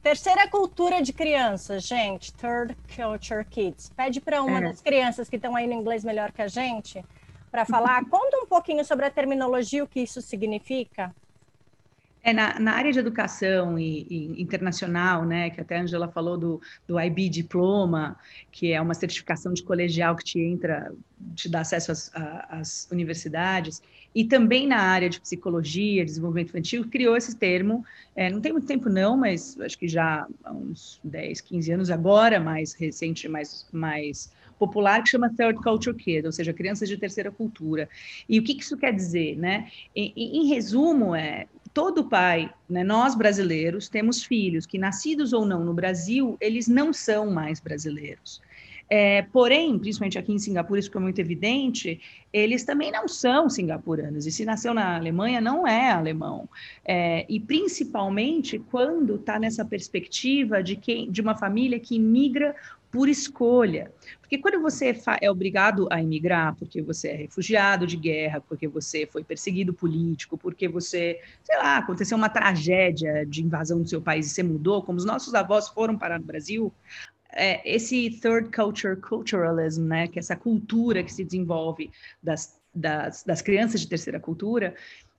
Terceira cultura de crianças, gente. Third Culture Kids. Pede para uma é. das crianças que estão aí no inglês melhor que a gente para falar. Conta um pouquinho sobre a terminologia, o que isso significa. É, na, na, área de educação e, e, internacional, né, que até a Angela falou do, do IB Diploma, que é uma certificação de colegial que te entra, te dá acesso às, às universidades, e também na área de psicologia, desenvolvimento infantil, criou esse termo, é, não tem muito tempo não, mas acho que já há uns 10, 15 anos agora, mais recente, mais, mais popular, que chama Third Culture Kid, ou seja, crianças de terceira cultura. E o que, isso quer dizer, né? Em, em resumo, é todo pai, né, nós brasileiros, temos filhos que, nascidos ou não no Brasil, eles não são mais brasileiros. É, porém, principalmente aqui em Singapura, isso ficou muito evidente, eles também não são singapuranos. E se nasceu na Alemanha, não é alemão. É, e principalmente quando está nessa perspectiva de, quem, de uma família que migra por escolha. Porque quando você é obrigado a emigrar, porque você é refugiado de guerra, porque você foi perseguido político, porque você, sei lá, aconteceu uma tragédia de invasão do seu país e você mudou, como os nossos avós foram parar no Brasil, é, esse third culture culturalism, né, que é essa cultura que se desenvolve das, das, das crianças de terceira cultura,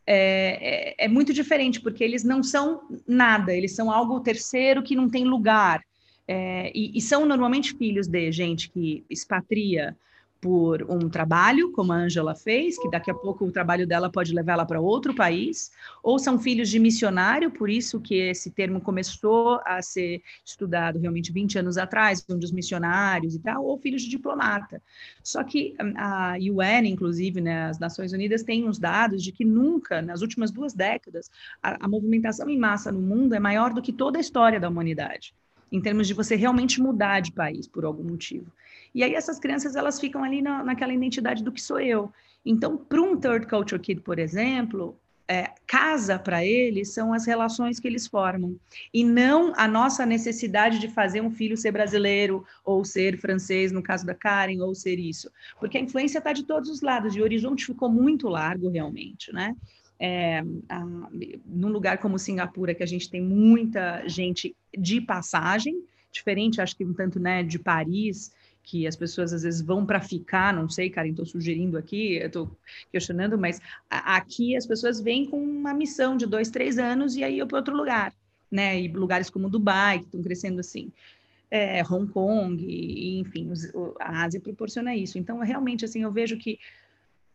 é, é, é, muito diferente, porque eles não são nada, eles são algo terceiro que não tem lugar. É, e, e, são normalmente filhos de gente que expatria por um trabalho, como a Angela fez, que daqui a pouco o trabalho dela pode levá-la para outro país, ou são filhos de missionário, por isso que esse termo começou a ser estudado realmente 20 anos atrás, onde os missionários e tal, ou filhos de diplomata. Só que hum, a UN, inclusive, né, as Nações Unidas, têm uns dados de que nunca, nas últimas duas décadas, a, a movimentação em massa no mundo é maior do que toda a história da humanidade em termos de você realmente mudar de país por algum motivo. E aí essas crianças elas ficam ali na, naquela identidade do que sou eu. Então, para um third culture kid, por exemplo, é, casa para eles são as relações que eles formam e não a nossa necessidade de fazer um filho ser brasileiro ou ser francês, no caso da Karen, ou ser isso, porque a influência está de todos os lados e o horizonte ficou muito largo realmente, né? É, a, num lugar como Singapura, que a gente tem muita gente de passagem, diferente, acho que um tanto né, de Paris, que as pessoas às vezes vão para ficar, não sei, Karen, estou sugerindo aqui, estou questionando, mas a, aqui as pessoas vêm com uma missão de dois, três anos e aí eu para outro lugar, né? E lugares como Dubai, que estão crescendo assim. É, Hong Kong, enfim, a Ásia proporciona isso. Então, realmente, assim, eu vejo que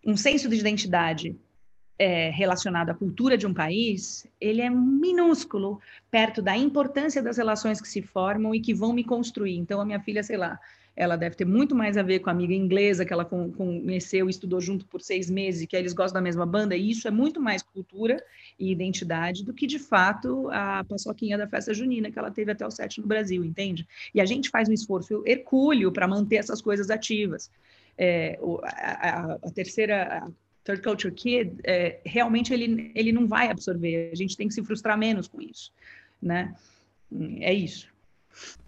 um senso de identidade é, relacionado à cultura de um país, ele é minúsculo perto da importância das relações que se formam e que vão me construir. Então, a minha filha, sei lá, ela deve ter muito mais a ver com a amiga inglesa que ela conheceu e estudou junto por seis meses, que eles gostam da mesma banda, e isso é muito mais cultura e identidade do que, de fato, a paçoquinha da festa junina que ela teve até o sete no Brasil, entende? E a gente faz um esforço hercúleo para manter essas coisas ativas. É, a, a, a, terceira, Third Culture Kid, é, realmente ele, ele não vai absorver. A gente tem que se frustrar menos com isso, né? É isso.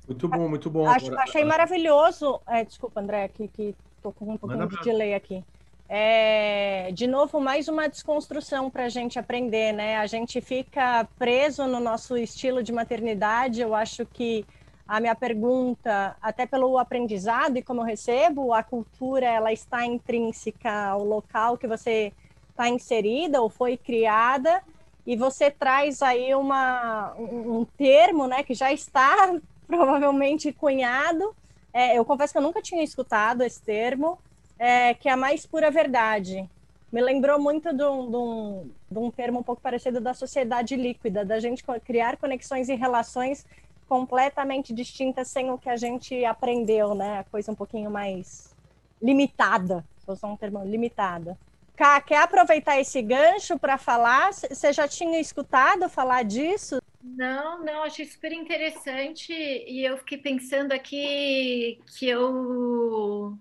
Muito bom, muito bom. Acho, achei maravilhoso. É, desculpa, André, que, que tô com um pouquinho de delay aqui. É, de novo, mais uma desconstrução para a gente aprender, né? A gente fica preso no nosso estilo de maternidade. Eu acho que a minha pergunta, até pelo aprendizado e como eu recebo, a cultura ela está intrínseca ao local que você está inserida ou foi criada, e você traz aí uma, um, termo né, que já está provavelmente cunhado. É, eu confesso que eu nunca tinha escutado esse termo, é, que é a mais pura verdade. Me lembrou muito de um, de, um, de um termo um pouco parecido da sociedade líquida, da gente criar conexões e relações completamente distinta sem o que a gente aprendeu, né? A coisa um pouquinho mais limitada, vou usar um termo limitada. Ká, quer aproveitar esse gancho para falar? Você já tinha escutado falar disso? Não, não, achei super interessante e eu fiquei pensando aqui que eu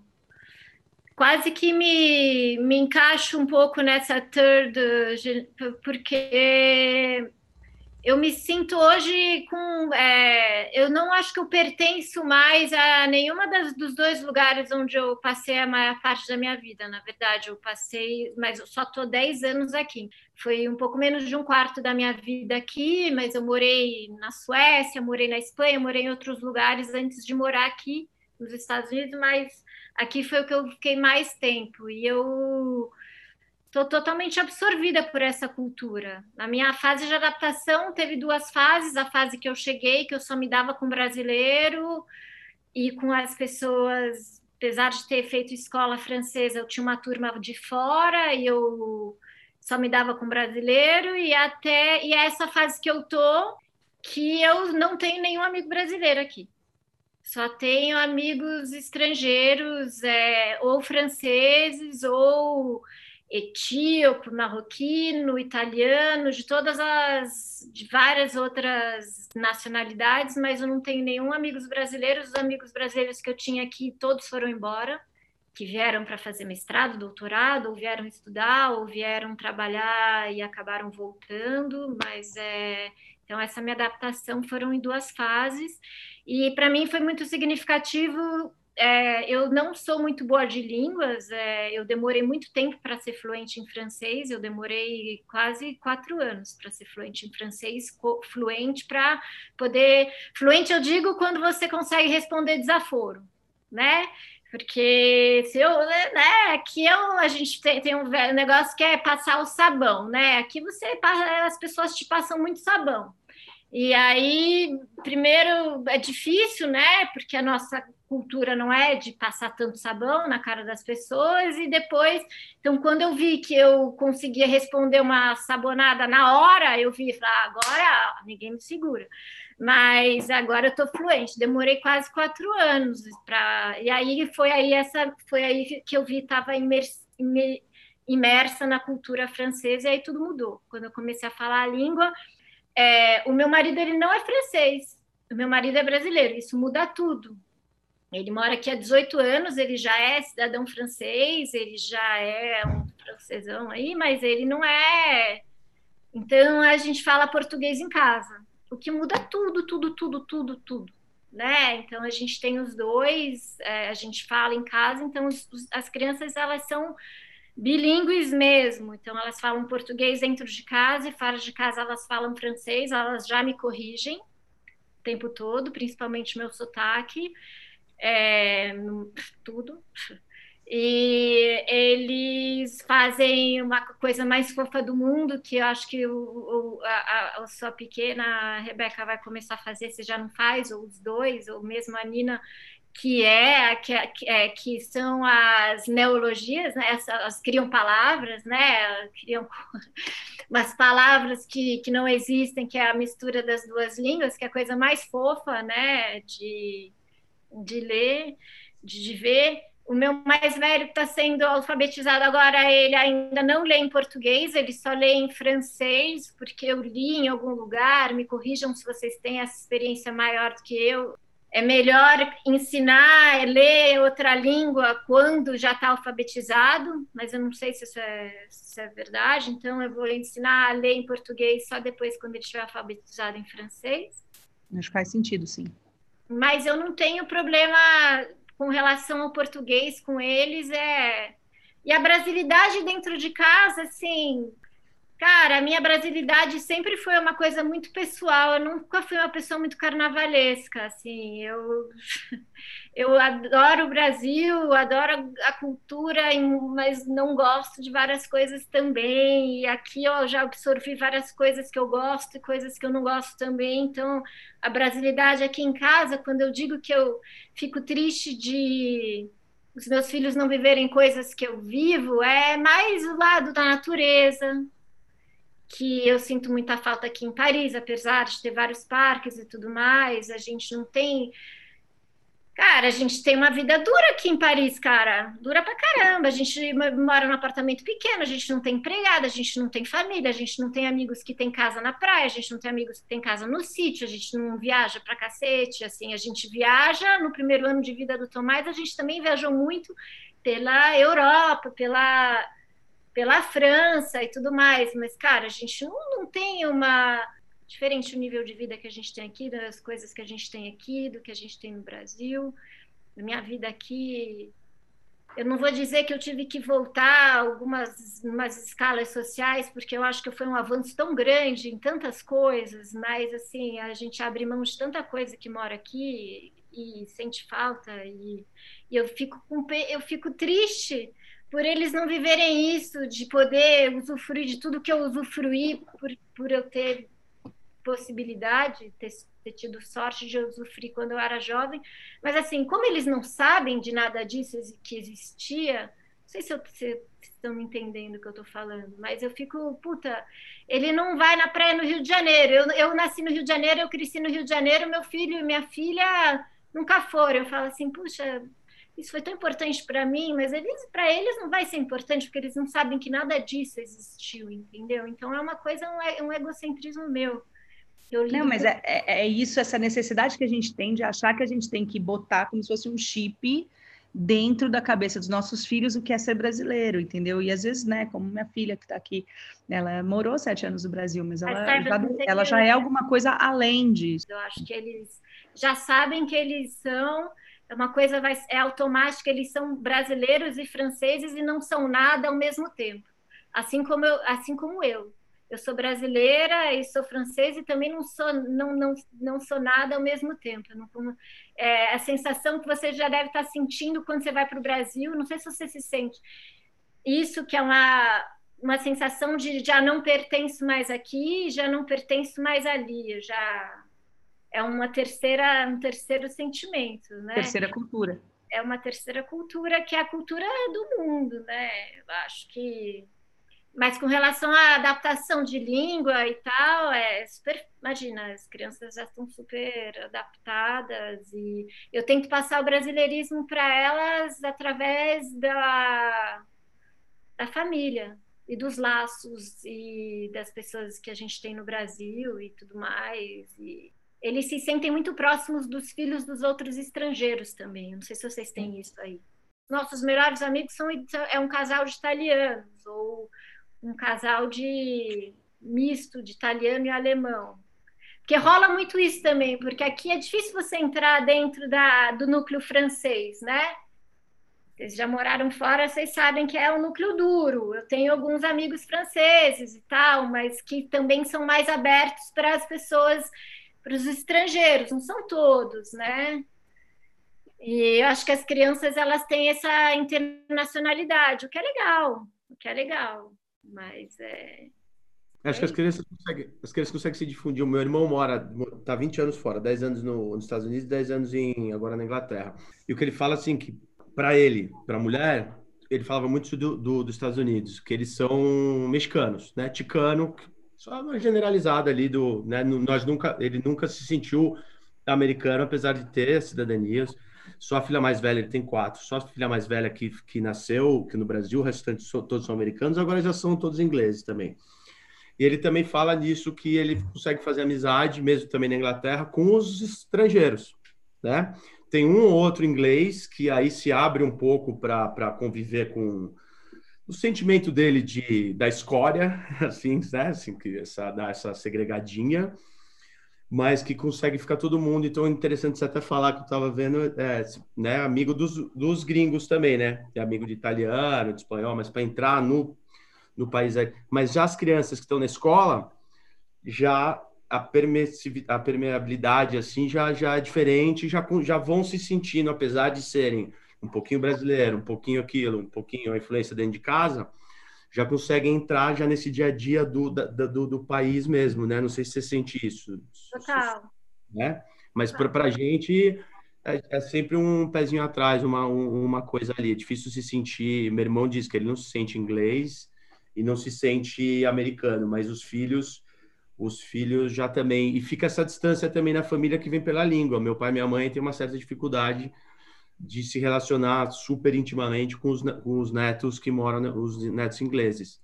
quase que me, me encaixo um pouco nessa third, porque eu me sinto hoje com. É, eu não acho que eu pertenço mais a nenhuma das, dos dois lugares onde eu passei a maior parte da minha vida. Na verdade, eu passei, mas eu só estou 10 anos aqui. Foi um pouco menos de um quarto da minha vida aqui, mas eu morei na Suécia, morei na Espanha, morei em outros lugares antes de morar aqui nos Estados Unidos, mas aqui foi o que eu fiquei mais tempo. E eu estou totalmente absorvida por essa cultura. Na minha fase de adaptação, teve duas fases: a fase que eu cheguei, que eu só me dava com brasileiro e com as pessoas. Apesar de ter feito escola francesa, eu tinha uma turma de fora e eu só me dava com brasileiro e até e é essa fase que eu tô que eu não tenho nenhum amigo brasileiro aqui. Só tenho amigos estrangeiros, é, ou franceses, ou etíope, marroquino, italiano, de todas as, de várias outras nacionalidades, mas eu não tenho nenhum amigos brasileiros. Os amigos brasileiros que eu tinha aqui, todos foram embora, que vieram para fazer mestrado, doutorado, ou vieram estudar, ou vieram trabalhar e acabaram voltando, mas é, então essa minha adaptação foram em duas fases e para mim foi muito significativo. É, eu não sou muito boa de línguas, é, eu demorei muito tempo para ser fluente em francês, eu demorei quase quatro anos para ser fluente em francês, fluente para poder. Fluente, eu digo, quando você consegue responder desaforo, né? Porque se eu, né, aqui eu, a gente tem, tem um negócio que é passar o sabão, né? Aqui você as pessoas te passam muito sabão. E aí, primeiro, é difícil, né? Porque a nossa cultura não é de passar tanto sabão na cara das pessoas. E depois, então, quando eu vi que eu conseguia responder uma sabonada na hora, eu vi, ah, agora ninguém me segura. Mas agora eu estou fluente. Demorei quase quatro anos para. E aí foi aí essa, foi aí que eu vi estava imersa na cultura francesa e aí tudo mudou. Quando eu comecei a falar a língua é, o meu marido ele não é francês, o meu marido é brasileiro, isso muda tudo. Ele mora aqui há 18 anos, ele já é cidadão francês, ele já é um francesão aí, mas ele não é. Então a gente fala português em casa, o que muda tudo, tudo, tudo, tudo, tudo. Né? Então a gente tem os dois, é, a gente fala em casa, então os, os, as crianças elas são bilíngues mesmo. Então, elas falam português dentro de casa e fora de casa elas falam francês, elas já me corrigem o tempo todo, principalmente meu sotaque, é, tudo. E eles fazem uma coisa mais fofa do mundo, que eu acho que o, o a, a, sua pequena Rebeca vai começar a fazer, se já não faz, ou os dois, ou mesmo a Nina, que é que, é, que são as neologias, né? Elas criam palavras, né? Criam umas palavras que, que não existem, que é a mistura das duas línguas, que é a coisa mais fofa, né? De, de ler, de, de ver. O meu mais velho está sendo alfabetizado agora, ele ainda não lê em português, ele só lê em francês, porque eu li em algum lugar, me corrijam se vocês têm essa experiência maior do que eu, é melhor ensinar a ler outra língua quando já está alfabetizado, mas eu não sei se isso, é, se isso, é, verdade, então eu vou ensinar a ler em português só depois quando ele estiver alfabetizado em francês. Acho que faz sentido, sim. Mas eu não tenho problema com relação ao português com eles, é... E a brasilidade dentro de casa, assim, Cara, a minha brasilidade sempre foi uma coisa muito pessoal. Eu nunca fui uma pessoa muito carnavalesca, assim. Eu, eu adoro o Brasil, adoro a cultura, mas não gosto de várias coisas também. E aqui eu já absorvi várias coisas que eu gosto e coisas que eu não gosto também. Então, a brasilidade aqui em casa, quando eu digo que eu fico triste de os meus filhos não viverem coisas que eu vivo, é mais o lado da natureza, que eu sinto muita falta aqui em Paris, apesar de ter vários parques e tudo mais, a gente não tem. Cara, a gente tem uma vida dura aqui em Paris, cara. Dura pra caramba. A gente mora num apartamento pequeno, a gente não tem empregada, a gente não tem família, a gente não tem amigos que tem casa na praia, a gente não tem amigos que tem casa no sítio, a gente não viaja pra cacete, assim, a gente viaja. No primeiro ano de vida do Tomás, a gente também viajou muito pela Europa, pela pela França e tudo mais, mas, cara, a gente não, não tem uma. Diferente o nível de vida que a gente tem aqui, das coisas que a gente tem aqui, do que a gente tem no Brasil. A minha vida aqui, eu não vou dizer que eu tive que voltar algumas umas escalas sociais, porque eu acho que foi um avanço tão grande em tantas coisas, mas assim, a gente abre mão de tanta coisa que mora aqui e sente falta e, e eu fico com eu fico triste por eles não viverem isso, de poder usufruir de tudo que eu usufruí, por, por eu ter possibilidade, ter, ter tido sorte de usufruir quando eu era jovem. Mas, assim, como eles não sabem de nada disso que existia, não sei se vocês estão me entendendo o que eu estou falando, mas eu fico, puta, ele não vai na praia no Rio de Janeiro. Eu, eu nasci no Rio de Janeiro, eu cresci no Rio de Janeiro, meu filho e minha filha nunca foram. Eu falo assim, puxa, isso foi tão importante para mim, mas eles, para eles não vai ser importante porque eles não sabem que nada disso existiu, entendeu? Então é uma coisa, um, um egocentrismo meu. não, mas é, é, é, isso, essa necessidade que a gente tem de achar que a gente tem que botar como se fosse um chip dentro da cabeça dos nossos filhos o que é ser brasileiro, entendeu? E às vezes, né, como minha filha que está aqui, ela morou sete anos no Brasil, mas ela, já, ela já é alguma coisa além disso. Eu acho que eles já sabem que eles são é uma coisa vai, é automática, eles são brasileiros e franceses e não são nada ao mesmo tempo. Assim como eu, assim como eu. Eu sou brasileira e sou francesa e também não sou, não, não, não sou nada ao mesmo tempo. Não, é, a sensação que você já deve estar sentindo quando você vai para o Brasil, não sei se você se sente. Isso que é uma, uma sensação de já não pertenço mais aqui, já não pertenço mais ali, já é uma terceira, um terceiro sentimento, né? Terceira cultura. É uma terceira cultura que é a cultura do mundo, né? Eu acho que mas com relação à adaptação de língua e tal, é super. Imagina, as crianças já estão super adaptadas e eu tento passar o brasileirismo para elas através da, da família e dos laços e das pessoas que a gente tem no Brasil e tudo mais. E eles se sentem muito próximos dos filhos dos outros estrangeiros também. Não sei se vocês têm isso aí. Nossos melhores amigos são é um casal de italianos ou um casal de misto de italiano e alemão. Porque rola muito isso também, porque aqui é difícil você entrar dentro da, do núcleo francês, né? Vocês já moraram fora, vocês sabem que é um núcleo duro. Eu tenho alguns amigos franceses e tal, mas que também são mais abertos para as pessoas para os estrangeiros, não são todos, né? E eu acho que as crianças elas têm essa internacionalidade, o que é legal, o que é legal, mas é. Acho é que as crianças, conseguem, as crianças conseguem se difundir. O meu irmão mora, tá 20 anos fora, 10 anos no, nos Estados Unidos, 10 anos em, agora na Inglaterra. E o que ele fala assim, que para ele, para a mulher, ele falava muito do, do, dos Estados Unidos, que eles são mexicanos, né? Ticano, só uma generalizada ali do, né, nós nunca, ele nunca se sentiu americano, apesar de ter cidadanias. Só a filha mais velha, ele tem quatro, só a filha mais velha que, que nasceu que no Brasil, o restante todos são americanos, agora já são todos ingleses também. E ele também fala nisso que ele consegue fazer amizade, mesmo também na Inglaterra, com os estrangeiros, né? Tem um ou outro inglês que aí se abre um pouco para conviver com, o sentimento dele de da escória, assim, né? Assim, que essa, essa segregadinha, mas que consegue ficar todo mundo. Então é interessante você até falar que eu estava vendo, é, né? Amigo dos, dos gringos também, né? É amigo de italiano, de espanhol, mas para entrar no, no país aí. Mas já as crianças que estão na escola, já a, a permeabilidade assim já, já é diferente, já, já vão se sentindo, apesar de serem um pouquinho brasileiro, um pouquinho aquilo, um pouquinho a influência dentro de casa, já conseguem entrar já nesse dia a dia do, do, do país mesmo, né? Não sei se você sente isso. Total. Né? Mas para a gente é, é, sempre um pezinho atrás, uma, uma coisa ali. É difícil se sentir. Meu irmão diz que ele não se sente inglês e não se sente americano, mas os filhos os filhos já também e fica essa distância também na família que vem pela língua. Meu pai e minha mãe têm uma certa dificuldade de se relacionar super intimamente com os, com os netos que moram, os netos ingleses.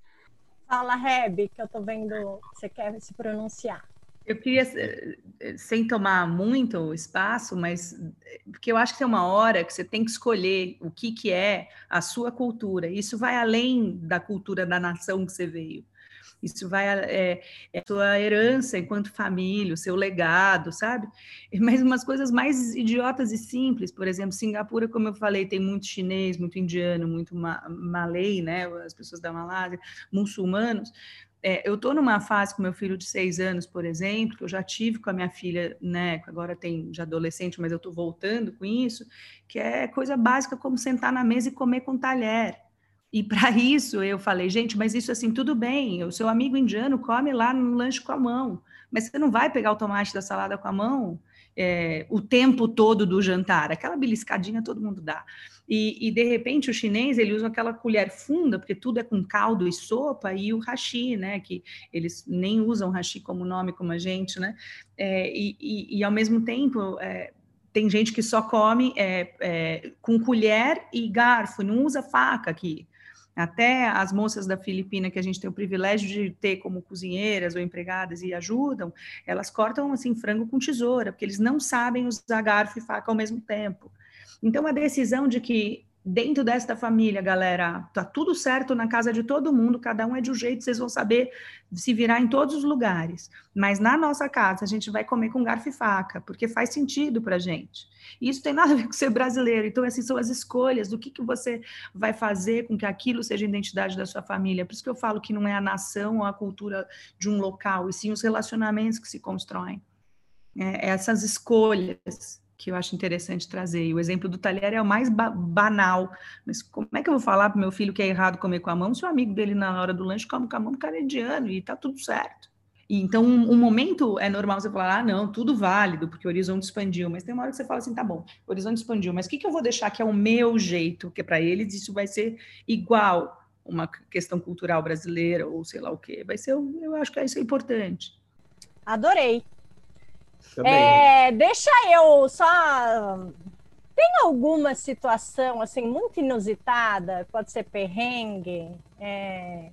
Fala, Reb, que eu estou vendo, você quer se pronunciar. Eu queria, eh, sem tomar muito espaço, mas porque eu acho que tem uma hora que você tem que escolher o que, que é a sua cultura. Isso vai além da cultura da nação que você veio. Isso vai é, é a sua herança enquanto família, o seu legado, sabe? Mas umas coisas mais idiotas e simples, por exemplo, Singapura, como eu falei, tem muito chinês, muito indiano, muito ma malay, né? As pessoas da Malásia, muçulmanos. É, eu estou numa fase com meu filho de seis anos, por exemplo, que eu já tive com a minha filha, né, agora tem já adolescente, mas eu estou voltando com isso, que é coisa básica como sentar na mesa e comer com talher E para isso eu falei, gente, mas isso assim, tudo bem, o seu amigo indiano come lá no lanche com a mão, mas você não vai pegar o tomate da salada com a mão é, o tempo todo do jantar, aquela beliscadinha todo mundo dá. E, e, de repente o chinês ele usa aquela colher funda, porque tudo é com caldo e sopa, e o hashi, né? Que eles nem usam hashi como nome como a gente, né? É, e, e, e, ao mesmo tempo é, tem gente que só come é, é, com colher e garfo, não usa faca aqui. Até as moças da Filipina, que a gente tem o privilégio de ter como cozinheiras ou empregadas e ajudam, elas cortam assim frango com tesoura, porque eles não sabem usar garfo e faca ao mesmo tempo. Então, a decisão de que dentro desta família, galera, tá tudo certo na casa de todo mundo, cada um é de um jeito, vocês vão saber se virar em todos os lugares. Mas na nossa casa, a gente vai comer com garfo e faca, porque faz sentido para gente. Isso tem nada a ver com ser brasileiro. Então, essas são as escolhas do que, que você vai fazer com que aquilo seja a identidade da sua família. Por isso que eu falo que não é a nação ou a cultura de um local, e sim os relacionamentos que se constroem. É, essas escolhas que eu acho interessante trazer. E o exemplo do talher é o mais ba banal. Mas como é que eu vou falar para meu filho que é errado comer com a mão se o amigo dele na hora do lanche come com a mão canadiano e tá tudo certo? E então, um, um, momento é normal você falar, ah, não, tudo válido, porque o horizonte expandiu. Mas tem uma hora que você fala assim, tá bom, o horizonte expandiu, mas o que, que eu vou deixar que é o meu jeito? Porque para eles isso vai ser igual uma questão cultural brasileira ou sei lá o quê. Vai ser, eu acho que isso é importante. Adorei. É, deixa eu só. Tem alguma situação assim muito inusitada? Pode ser perrengue é,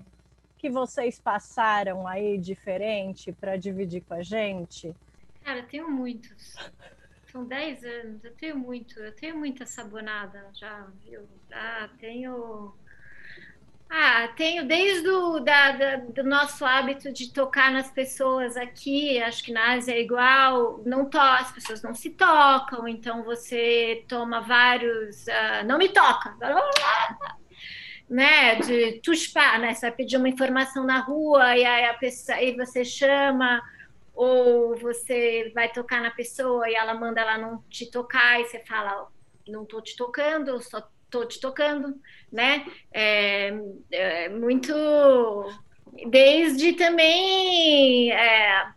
que vocês passaram aí diferente para dividir com a gente? Cara, tenho muitos. São 10 anos, eu tenho muito, eu tenho muita sabonada já, viu? Ah, tenho ah, tenho desde o da, da, do nosso hábito de tocar nas pessoas aqui, acho que na Ásia é igual, não to, as pessoas não se tocam, então você toma vários, uh, não me toca, né, de tuspar, né, você vai pedir uma informação na rua e aí, a pessoa, você chama, ou você vai tocar na pessoa e ela manda ela não te tocar e você fala, não tô te tocando, só tô te tocando, né? É, é muito desde também é,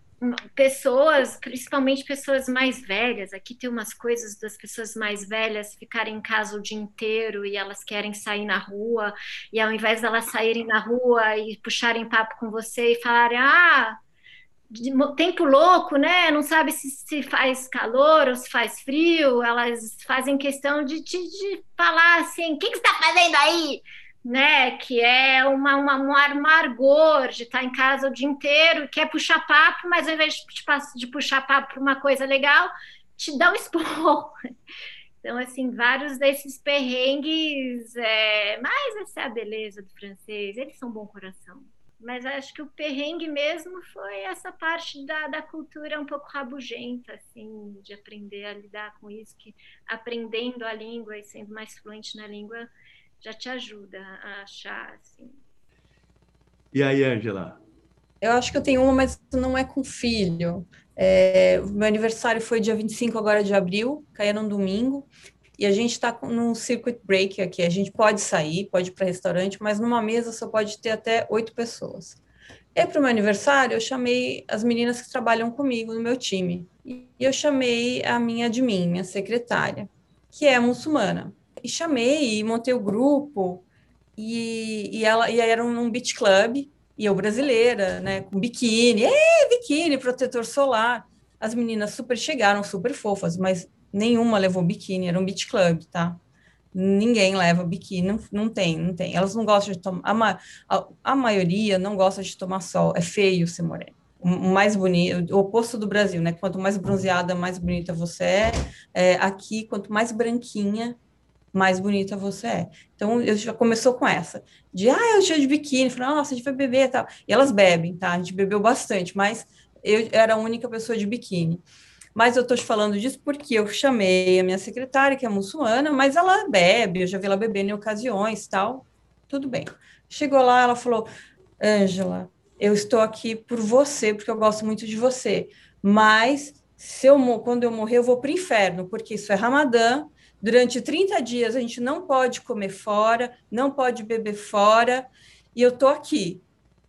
pessoas, principalmente pessoas mais velhas. Aqui tem umas coisas das pessoas mais velhas ficarem em casa o dia inteiro e elas querem sair na rua, e ao invés de elas saírem na rua e puxarem papo com você e falarem, ah, tempo louco, né? Não sabe se, se faz calor ou se faz frio. Elas fazem questão de, de, de falar assim: o que, que você está fazendo aí? Né? Que é uma, uma, um amargor de estar em casa o dia inteiro, quer puxar papo, mas ao invés de, de puxar papo para uma coisa legal, te dá um esporro. Então, assim, vários desses perrengues, é... mas essa é a beleza do francês, eles são bom coração mas acho que o perrengue mesmo foi essa parte da, da cultura um pouco rabugenta, assim, de aprender a lidar com isso, que aprendendo a língua e sendo mais fluente na língua já te ajuda a achar, assim. E aí, Angela? Eu acho que eu tenho uma, mas não é com filho. É, meu aniversário foi dia 25 agora de abril, caía num domingo, e a gente está num circuit break aqui. A gente pode sair, pode ir para restaurante, mas numa mesa só pode ter até oito pessoas. E para o meu aniversário, eu chamei as meninas que trabalham comigo no meu time. E eu chamei a minha admin, minha secretária, que é muçulmana. E chamei e montei o grupo. E, e ela e era um, beach club, e eu brasileira, né, com biquíni, Ei, biquíni, protetor solar. As meninas super chegaram, super fofas, mas nenhuma levou biquíni, era um beach club, tá? Ninguém leva biquíni, não, não tem, não tem. Elas não gostam de tomar, a, a, a maioria não gosta de tomar sol, é feio ser moreno. O mais bonito, o oposto do Brasil, né? Quanto mais bronzeada, mais bonita você é. é. Aqui, quanto mais branquinha, mais bonita você é. Então, eu já começou com essa, de, ah, eu tinha de biquíni, falei, nossa, a gente vai beber e tal. E elas bebem, tá? A gente bebeu bastante, mas eu era a única pessoa de biquíni. Mas eu estou te falando disso porque eu chamei a minha secretária, que é muçulmana, mas ela bebe, eu já vi ela bebendo em ocasiões tal. Tudo bem. Chegou lá, ela falou: Ângela, eu estou aqui por você, porque eu gosto muito de você. Mas se eu quando eu morrer, eu vou para o inferno, porque isso é Ramadã, durante 30 dias a gente não pode comer fora, não pode beber fora, e eu tô aqui.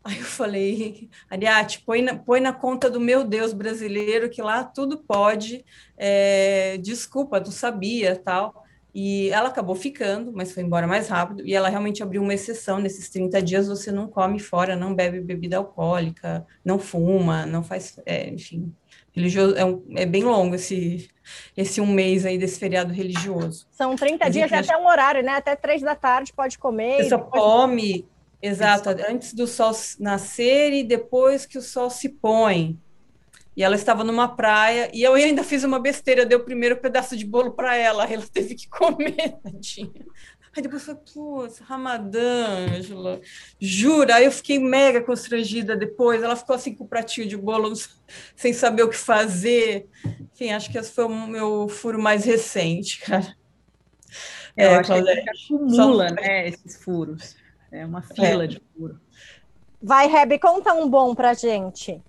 Aí eu falei, Ariate, põe na, põe na conta do meu Deus brasileiro, que lá tudo pode, é, desculpa, não sabia, tal. E ela acabou ficando, mas foi embora mais rápido, e ela realmente abriu uma exceção, nesses 30 dias você não come fora, não bebe bebida alcoólica, não fuma, não faz, é, enfim, religioso, é, um, é, bem longo esse, esse um mês aí desse feriado religioso. São 30 Mas dias, é até um horário, né? Até três da tarde pode comer. Você só come Exato, antes do sol nascer e depois que o sol se põe. E ela estava numa praia e eu ainda fiz uma besteira, dei o primeiro pedaço de bolo para ela, ela teve que comer, tadinha. Aí depois foi, putz, Ramadã, Angela, jura? Aí eu fiquei mega constrangida depois. Ela ficou assim com o pratinho de bolo, sem saber o que fazer. Enfim, acho que esse foi o meu furo mais recente, cara. Eu é, acho Claudete, que acumula, só... né, esses furos. É uma fila é. de furo. Vai, Reb, conta um bom pra gente.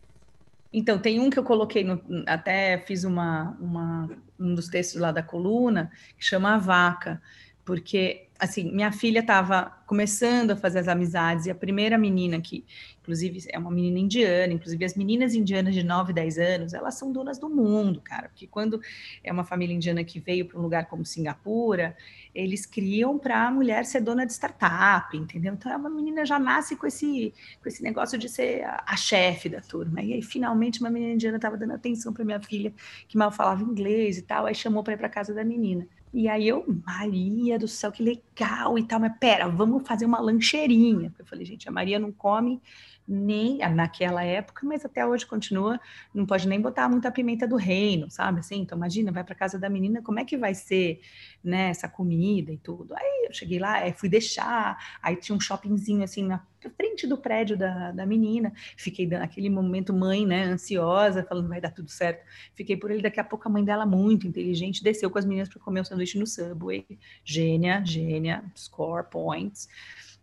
Então, tem um que eu coloquei, no, até fiz uma, uma, um dos textos lá da coluna, que chama A Vaca, porque, assim, minha filha estava começando a fazer as amizades, e a primeira menina que, inclusive, é uma menina indiana, inclusive as meninas indianas de 9, 10 anos, elas são donas do mundo, cara, porque quando é uma família indiana que veio para um lugar como Singapura, eles criam para a mulher ser dona de startup, entendeu? Então, é uma menina já nasce com esse, com esse negócio de ser a, a chefe da turma. E aí, finalmente, uma menina indiana estava dando atenção para minha filha, que mal falava inglês e tal, aí chamou para ir para casa da menina. E aí eu, Maria do céu, que legal e tal, mas pera, vamos fazer uma lancheirinha. Eu falei, gente, a Maria não come nem naquela época, mas até hoje continua, não pode nem botar muita pimenta do reino, sabe? Assim, então imagina, vai para casa da menina, como é que vai ser, né, essa comida e tudo. Aí eu cheguei lá, fui deixar, aí tinha um shoppingzinho assim na frente do prédio da, da menina, fiquei naquele momento mãe, né, ansiosa, falando vai dar tudo certo. Fiquei por ele, daqui a pouco a mãe dela muito inteligente desceu com as meninas para comer o sanduíche no Subway. Gênia, gênia, score points.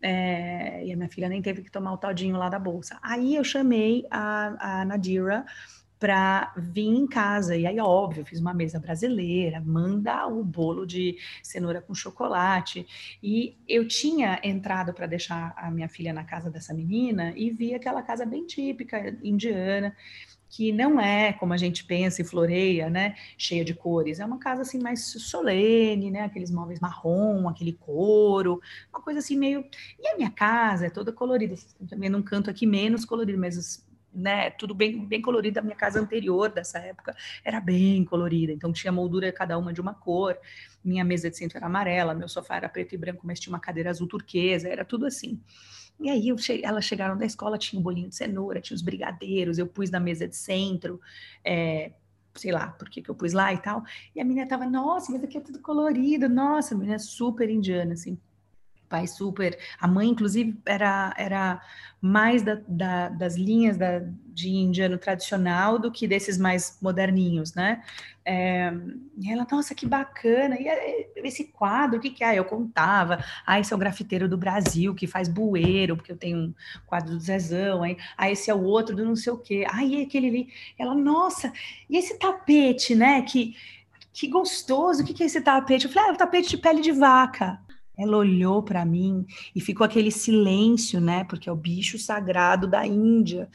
É, e a minha filha nem teve que tomar o todinho lá da bolsa. Aí eu chamei a, a Nadira para vir em casa. E aí, óbvio, fiz uma mesa brasileira, manda o bolo de cenoura com chocolate. E eu tinha entrado para deixar a minha filha na casa dessa menina e vi aquela casa bem típica indiana que não é como a gente pensa e floreia, né, cheia de cores. É uma casa assim mais solene, né, aqueles móveis marrom, aquele couro, uma coisa assim meio. E a minha casa é toda colorida. Vocês estão vendo um canto aqui menos colorido, mas né, tudo bem, bem colorido. A minha casa anterior dessa época era bem colorida, então tinha moldura cada uma de uma cor. Minha mesa de centro era amarela, meu sofá era preto e branco, mas tinha uma cadeira azul turquesa, era tudo assim. E aí che elas chegaram da escola, tinha um bolinho de cenoura, tinha os brigadeiros, eu pus na mesa de centro, é, sei lá por que, que eu pus lá e tal. E a menina tava, nossa, mas aqui é tudo colorido, nossa, a menina é super indiana, assim pai super. A mãe, inclusive, era, era mais da, da, das linhas da, de indiano tradicional do que desses mais moderninhos, né? É, e ela, nossa, que bacana! E esse quadro, o que, que é? Eu contava. Ah, esse é o grafiteiro do Brasil que faz bueiro, porque eu tenho um quadro do Zezão. Aí, ah, esse é o outro do não sei o quê. Ah, e aquele ali. Ela, nossa, e esse tapete, né? Que, que gostoso, o que, que é esse tapete? Eu falei, ah, é o tapete de pele de vaca. Ela olhou para mim e ficou aquele silêncio, né? Porque é o bicho sagrado da Índia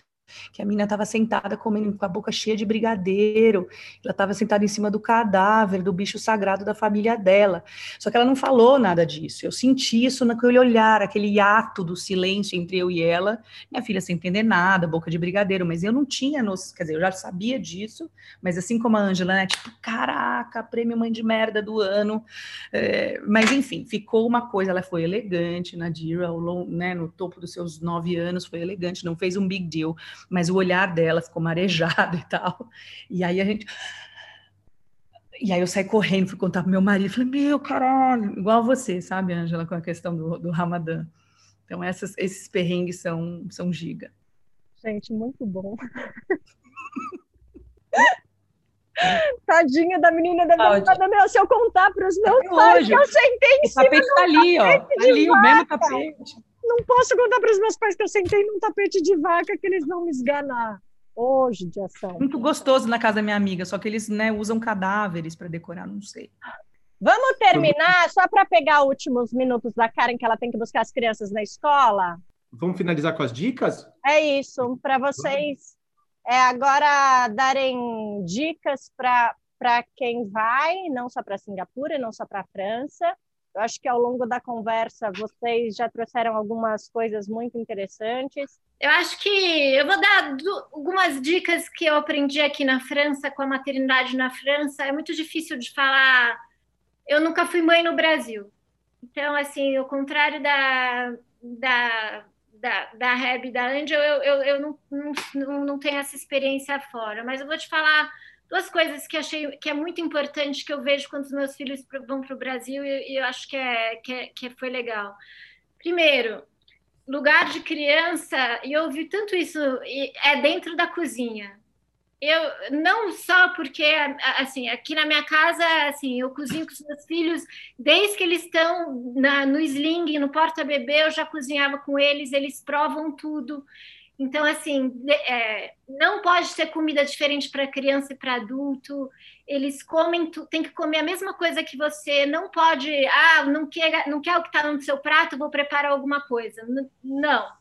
que a menina estava sentada comendo com a boca cheia de brigadeiro, ela estava sentada em cima do cadáver do bicho sagrado da família dela. Só que ela não falou nada disso. Eu senti isso naquele olhar, aquele ato do silêncio entre eu e ela. Minha filha sem entender nada, boca de brigadeiro, mas eu não tinha quer dizer, eu já sabia disso, mas assim como a Ângela, né, tipo, caraca, prêmio mãe de merda do ano. É, mas enfim, ficou uma coisa, ela foi elegante, Nadira, né, no topo dos seus nove anos, foi elegante, não fez um big deal mas o olhar dela ficou marejado e tal. E aí a gente. E aí eu saí correndo, fui contar pro meu marido, falei, meu caralho, igual você, sabe, Angela, com a questão do, do Ramadã. Então, essas, esses perrengues são, são giga. Gente, muito bom. Tadinha da menina da Ramadã, meu, se eu contar para os meus pais que eu sentei em o cima tapete tá ali, ó. Tá ali o mesmo tapete não posso contar para os meus pais que eu sentei num tapete de vaca que eles vão me esganar. Hoje, de ação. Muito gostoso na casa da minha amiga, só que eles né, usam cadáveres para decorar, não sei. Vamos terminar só para pegar os últimos minutos da Karen, que ela tem que buscar as crianças na escola? Vamos finalizar com as dicas? É isso, para vocês é, agora darem dicas para quem vai, não só para Singapura, não só para a França. Eu acho que ao longo da conversa vocês já trouxeram algumas coisas muito interessantes. Eu acho que eu vou dar algumas dicas que eu aprendi aqui na França com a maternidade na França. É muito difícil de falar. Eu nunca fui mãe no Brasil. Então, assim, ao contrário da, da, da, da Reb e da Angel, eu, eu, eu não, não, não tenho essa experiência fora. Mas eu vou te falar duas coisas que achei que é muito importante que eu vejo quando os meus filhos vão para o Brasil e, e, eu acho que, é, que, é, que foi legal. Primeiro, lugar de criança, e eu ouvi tanto isso, é dentro da cozinha. Eu não só porque assim, aqui na minha casa, assim, eu cozinho com os meus filhos desde que eles estão na, no sling, no porta bebê, eu já cozinhava com eles, eles provam tudo. Então, assim, é, não pode ter comida diferente para criança e para adulto. Eles comem, tem que comer a mesma coisa que você. Não pode, ah, não quer, não quer o que está no seu prato, vou preparar alguma coisa. Não.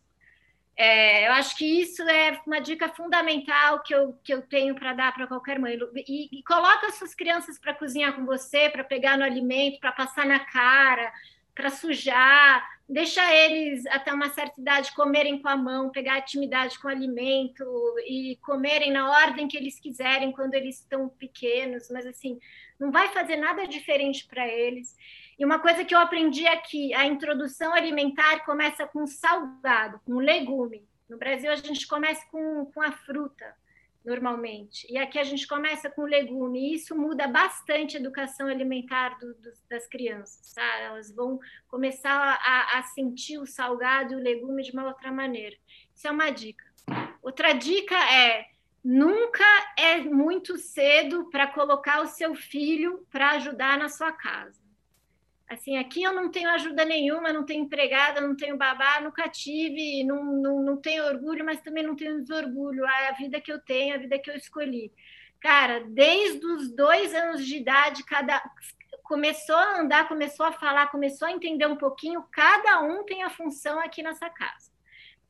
É, eu acho que isso é uma dica fundamental que eu, que eu tenho para dar para qualquer mãe. E, e coloca suas crianças para cozinhar com você, para pegar no alimento, para passar na cara, para sujar deixa eles até uma certa idade comerem com a mão, pegar intimidade com o alimento e comerem na ordem que eles quiserem quando eles estão pequenos, mas assim, não vai fazer nada diferente para eles. E uma coisa que eu aprendi aqui, a introdução alimentar começa com salgado, com legume. No Brasil a gente começa com, com a fruta normalmente. E aqui a gente começa com legume, e isso muda bastante a educação alimentar do, do, das crianças, tá? Elas vão começar a, a, sentir o salgado e o legume de uma outra maneira. Isso é uma dica. Outra dica é nunca é muito cedo para colocar o seu filho para ajudar na sua casa. Assim, aqui eu não tenho ajuda nenhuma, não tenho empregada, não tenho babá, nunca tive, não, não, não tenho orgulho, mas também não tenho desorgulho. É a vida que eu tenho, a vida que eu escolhi. Cara, desde os dois anos de idade, cada começou a andar, começou a falar, começou a entender um pouquinho, cada um tem a função aqui nessa casa.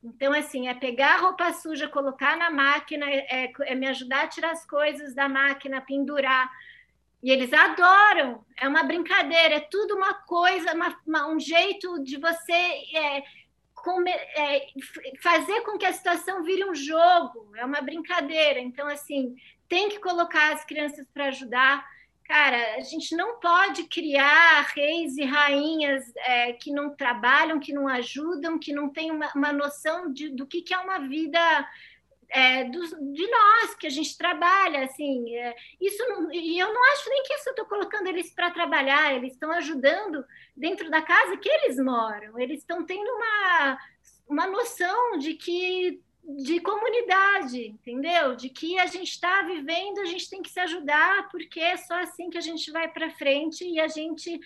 Então, assim, é pegar a roupa suja, colocar na máquina, é, é me ajudar a tirar as coisas da máquina, pendurar, e eles adoram, é uma brincadeira, é tudo uma coisa, uma, uma, um jeito de você é, come, é, fazer com que a situação vire um jogo, é uma brincadeira. Então, assim, tem que colocar as crianças para ajudar. Cara, a gente não pode criar reis e rainhas é, que não trabalham, que não ajudam, que não têm uma, uma noção de, do que, que é uma vida é, dos, de nós que a gente trabalha, assim, é, isso não, e eu não acho nem que isso eu estou colocando eles para trabalhar, eles estão ajudando dentro da casa que eles moram, eles estão tendo uma, uma noção de que de comunidade, entendeu? De que a gente está vivendo, a gente tem que se ajudar, porque é só assim que a gente vai para frente e a gente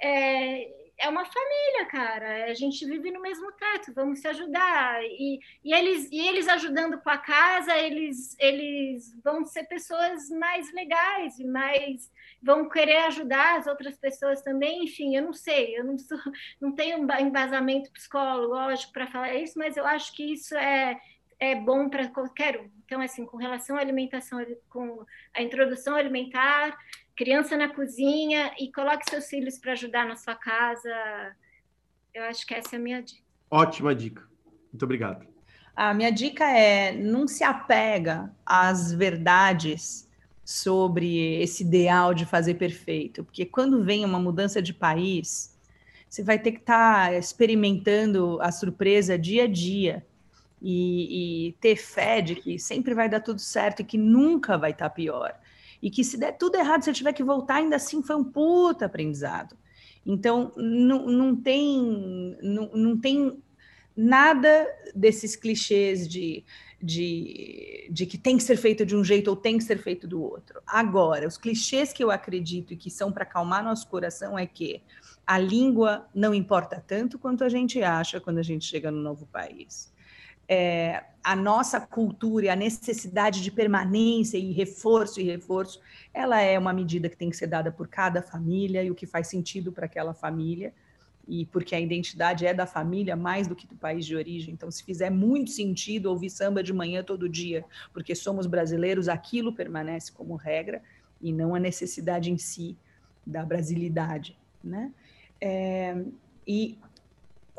é, é uma família, cara. A gente vive no mesmo teto, vamos se ajudar. E, e, eles, e eles ajudando com a casa, eles, eles vão ser pessoas mais legais e mais vão querer ajudar as outras pessoas também. Enfim, eu não sei, eu não, sou, não tenho embasamento psicológico para falar isso, mas eu acho que isso é, é bom para qualquer um. Então, assim, com relação à alimentação, com a introdução alimentar, criança na cozinha e coloque seus filhos para ajudar na sua casa. Eu acho que essa é a minha dica. Ótima dica. Muito obrigado. A minha dica é não se apega às verdades sobre esse ideal de fazer perfeito, porque quando vem uma mudança de país, você vai ter que estar tá experimentando a surpresa dia a dia e, e, ter fé de que sempre vai dar tudo certo e que nunca vai estar tá pior e que se der tudo errado, se eu tiver que voltar, ainda assim foi um puta aprendizado. Então, não, não tem não, não tem nada desses clichês de, de, de que tem que ser feito de um jeito ou tem que ser feito do outro. Agora, os clichês que eu acredito e que são para acalmar nosso coração é que a língua não importa tanto quanto a gente acha quando a gente chega no novo país é, a nossa cultura e a necessidade de permanência e reforço e reforço, ela é uma medida que tem que ser dada por cada família e o que faz sentido para aquela família e porque a identidade é da família mais do que do país de origem. Então, se fizer muito sentido ouvir samba de manhã todo dia, porque somos brasileiros, aquilo permanece como regra e não a necessidade em si da brasilidade, né? É, e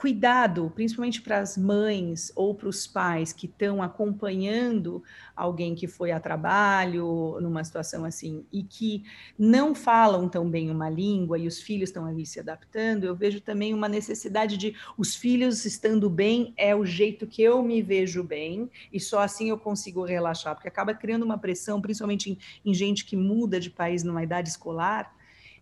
cuidado, principalmente para as mães ou para os pais que estão acompanhando alguém que foi a trabalho numa situação assim e que não falam tão bem uma língua e os filhos estão ali se adaptando, eu vejo também uma necessidade de os filhos estando bem é o jeito que eu me vejo bem e só assim eu consigo relaxar, porque acaba criando uma pressão, principalmente em, em gente que muda de país numa idade escolar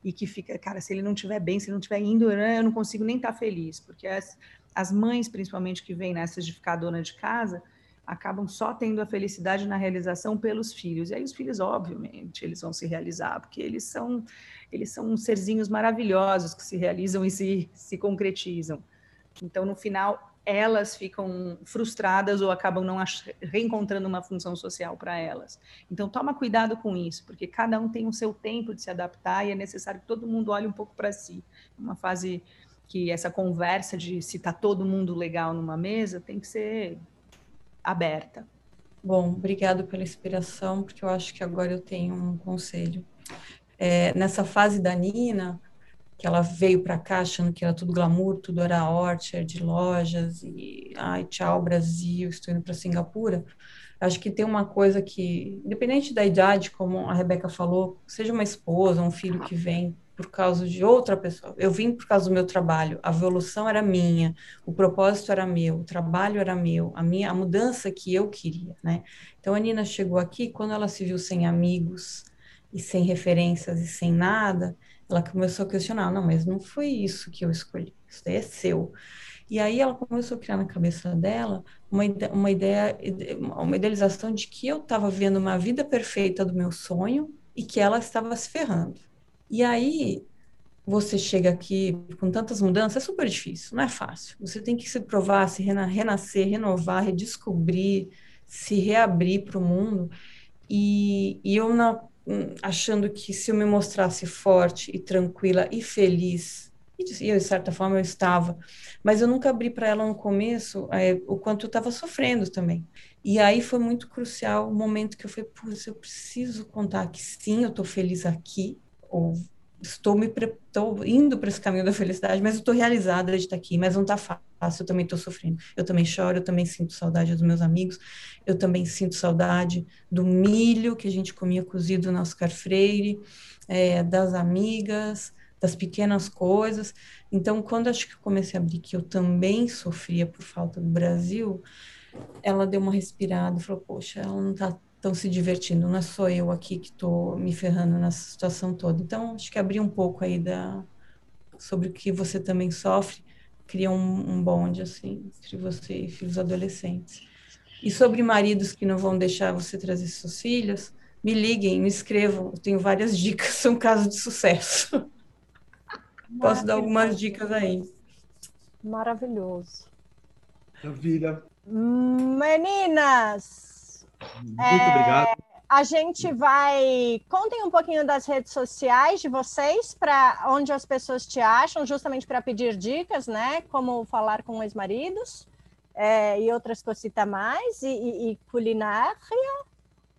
e que fica, cara, se ele não estiver bem, se ele não estiver indo, né, eu não consigo nem estar tá feliz, porque as, as mães, principalmente, que vêm nessas de ficar dona de casa, acabam só tendo a felicidade na realização pelos filhos. E aí os filhos, obviamente, eles vão se realizar, porque eles são eles são serzinhos maravilhosos que se realizam e se, se concretizam. Então, no final, elas ficam frustradas ou acabam não reencontrando uma função social para elas. Então, toma cuidado com isso, porque cada um tem o seu tempo de se adaptar e é necessário que todo mundo olhe um pouco para si. Uma fase que essa conversa de se está todo mundo legal numa mesa tem que ser aberta. Bom, obrigado pela inspiração, porque eu acho que agora eu tenho um conselho. É, nessa fase da Nina, que ela veio para cá achando que era tudo glamour, tudo era orchard, lojas e ai, tchau Brasil, estou indo para Singapura. Acho que tem uma coisa que, independente da idade, como a Rebeca falou, seja uma esposa, um filho que vem por causa de outra pessoa. Eu vim por causa do meu trabalho, a evolução era minha, o propósito era meu, o trabalho era meu, a minha a mudança que eu queria, né? Então a Nina chegou aqui quando ela se viu sem amigos e sem referências e sem nada, ela começou a questionar, não, mas não foi isso que eu escolhi, isso daí é seu. E aí ela começou a criar na cabeça dela uma, uma ideia, uma idealização de que eu estava vendo uma vida perfeita do meu sonho e que ela estava se ferrando. E aí você chega aqui com tantas mudanças, é super difícil, não é fácil. Você tem que se provar, se renascer, renovar, redescobrir, se reabrir para o mundo. E, e eu, na, achando que se eu me mostrasse forte e tranquila e feliz, e eu, de certa forma eu estava, mas eu nunca abri para ela no começo é, o quanto eu estava sofrendo também. E aí foi muito crucial o momento que eu falei, putz, eu preciso contar que sim, eu estou feliz aqui, ou estou me estou indo para esse caminho da felicidade, mas eu estou realizada de estar aqui, mas não está fácil, eu também estou sofrendo. Eu também choro, eu também sinto saudade dos meus amigos, eu também sinto saudade do milho que a gente comia cozido na Oscar Freire, é, das amigas, das pequenas coisas. Então, quando acho que comecei a abrir que eu também sofria por falta do Brasil, ela deu uma respirada e falou: Poxa, ela não está estão se divertindo, não é só eu aqui que estou me ferrando nessa situação toda. Então, acho que abrir um pouco aí da, sobre o que você também sofre, cria um, um bonde, assim, entre você e filhos adolescentes. E sobre maridos que não vão deixar você trazer seus filhos, me liguem, me escrevam, eu tenho várias dicas, são casos de sucesso. Posso dar algumas dicas aí. Maravilhoso. Maravilha. Meninas, muito é, obrigado. A gente vai. Contem um pouquinho das redes sociais de vocês, para onde as pessoas te acham, justamente para pedir dicas, né? Como falar com ex-maridos é, e outras cositas mais, e, e, e culinária,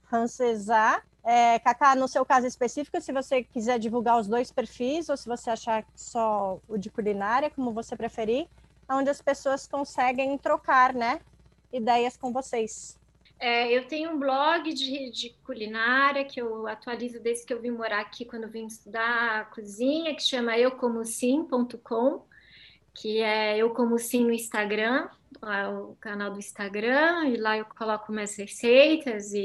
francesa. É, Cacá, no seu caso específico, se você quiser divulgar os dois perfis, ou se você achar só o de culinária, como você preferir, onde as pessoas conseguem trocar, né? Ideias com vocês. É, eu tenho um blog de, de, culinária que eu atualizo desde que eu vim morar aqui, quando vim estudar cozinha, que chama eucomosim.com, que é Eu Como Sim no Instagram, é o canal do Instagram, e lá eu coloco minhas receitas e,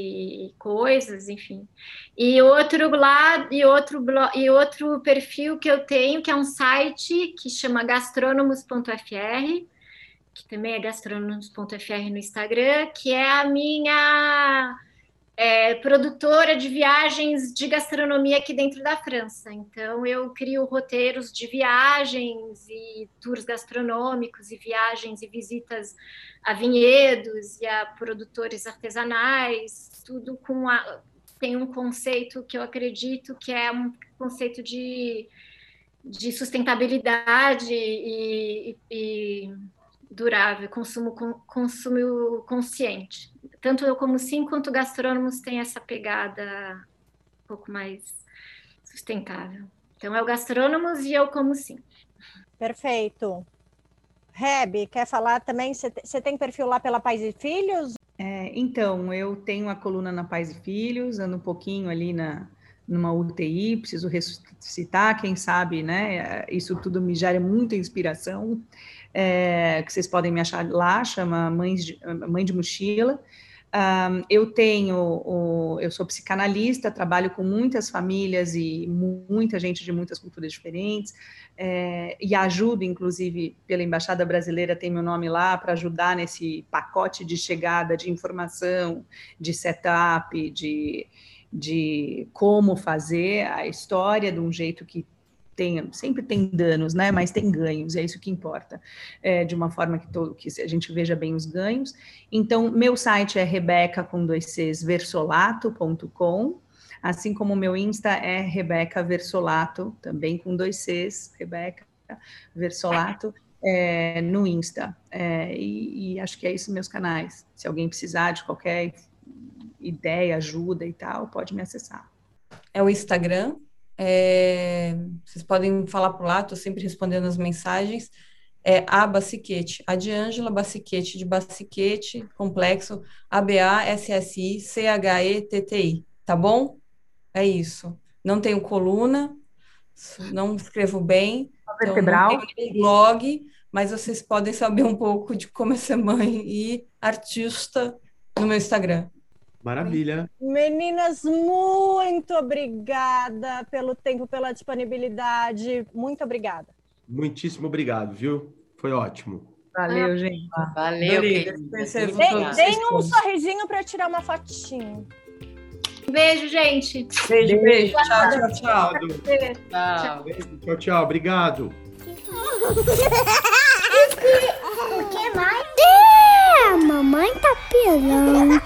e coisas, enfim. E outro lá, e outro blog, e outro perfil que eu tenho, que é um site que chama gastrônomos.fr, que também é gastronomos.fr no Instagram, que é a minha é, produtora de viagens de gastronomia aqui dentro da França. Então, eu crio roteiros de viagens e tours gastronômicos e viagens e visitas a vinhedos e a produtores artesanais, tudo com a, tem um conceito que eu acredito que é um conceito de, de sustentabilidade e, e, durável, consumo, consumo consciente tanto eu como sim, quanto gastrônomos têm essa pegada um pouco mais sustentável. Então é o gastrônomos e eu como sim. Perfeito. Reb, quer falar também? Você tem perfil lá pela Pais e Filhos? É, então, eu tenho a coluna na Pais e Filhos, ando um pouquinho ali na, numa UTI, preciso ressuscitar, quem sabe, né? Isso tudo me gera muita inspiração. É, que vocês podem me achar lá, chama Mães de, Mãe de Mochila. Um, eu tenho, o, eu sou psicanalista, trabalho com muitas famílias e muita gente de muitas culturas diferentes, é, e ajudo, inclusive, pela Embaixada Brasileira, tem meu nome lá, para ajudar nesse pacote de chegada de informação, de setup, de, de como fazer a história de um jeito que tem, sempre tem danos, né? Mas tem ganhos, é isso que importa. É, de uma forma que, todo, que a gente veja bem os ganhos. Então, meu site é rebeca com dois Cs, versolato.com, assim como meu Insta é Rebeca Versolato, também com dois Cs, Rebeca Versolato. É, no Insta. É, e, e, acho que é isso meus canais. Se alguém precisar de qualquer ideia, ajuda e tal, pode me acessar. É o Instagram, é, vocês podem falar por lá, estou sempre respondendo as mensagens. É a Baciquete, a de Ângela Baciquete, de Baciquete, complexo, A-B-A-S-S-I-C-H-E-T-T-I, tá bom? É isso. Não tenho coluna, não escrevo bem, então não tenho blog, mas vocês podem saber um pouco de como é ser mãe e artista no meu Instagram. Maravilha. Meninas, muito obrigada pelo tempo, pela disponibilidade. Muito obrigada. Muitíssimo obrigado, viu? Foi ótimo. Valeu, ah, gente. Valeu. Deem um sorrisinho para tirar uma fotinha. Beijo, gente. Beijo, beijo. Tchau, tchau, tchau. Tchau. Beijo, tchau, tchau. Obrigado. O que mais? É, a mamãe tá pelando.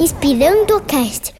Inspirando o cast.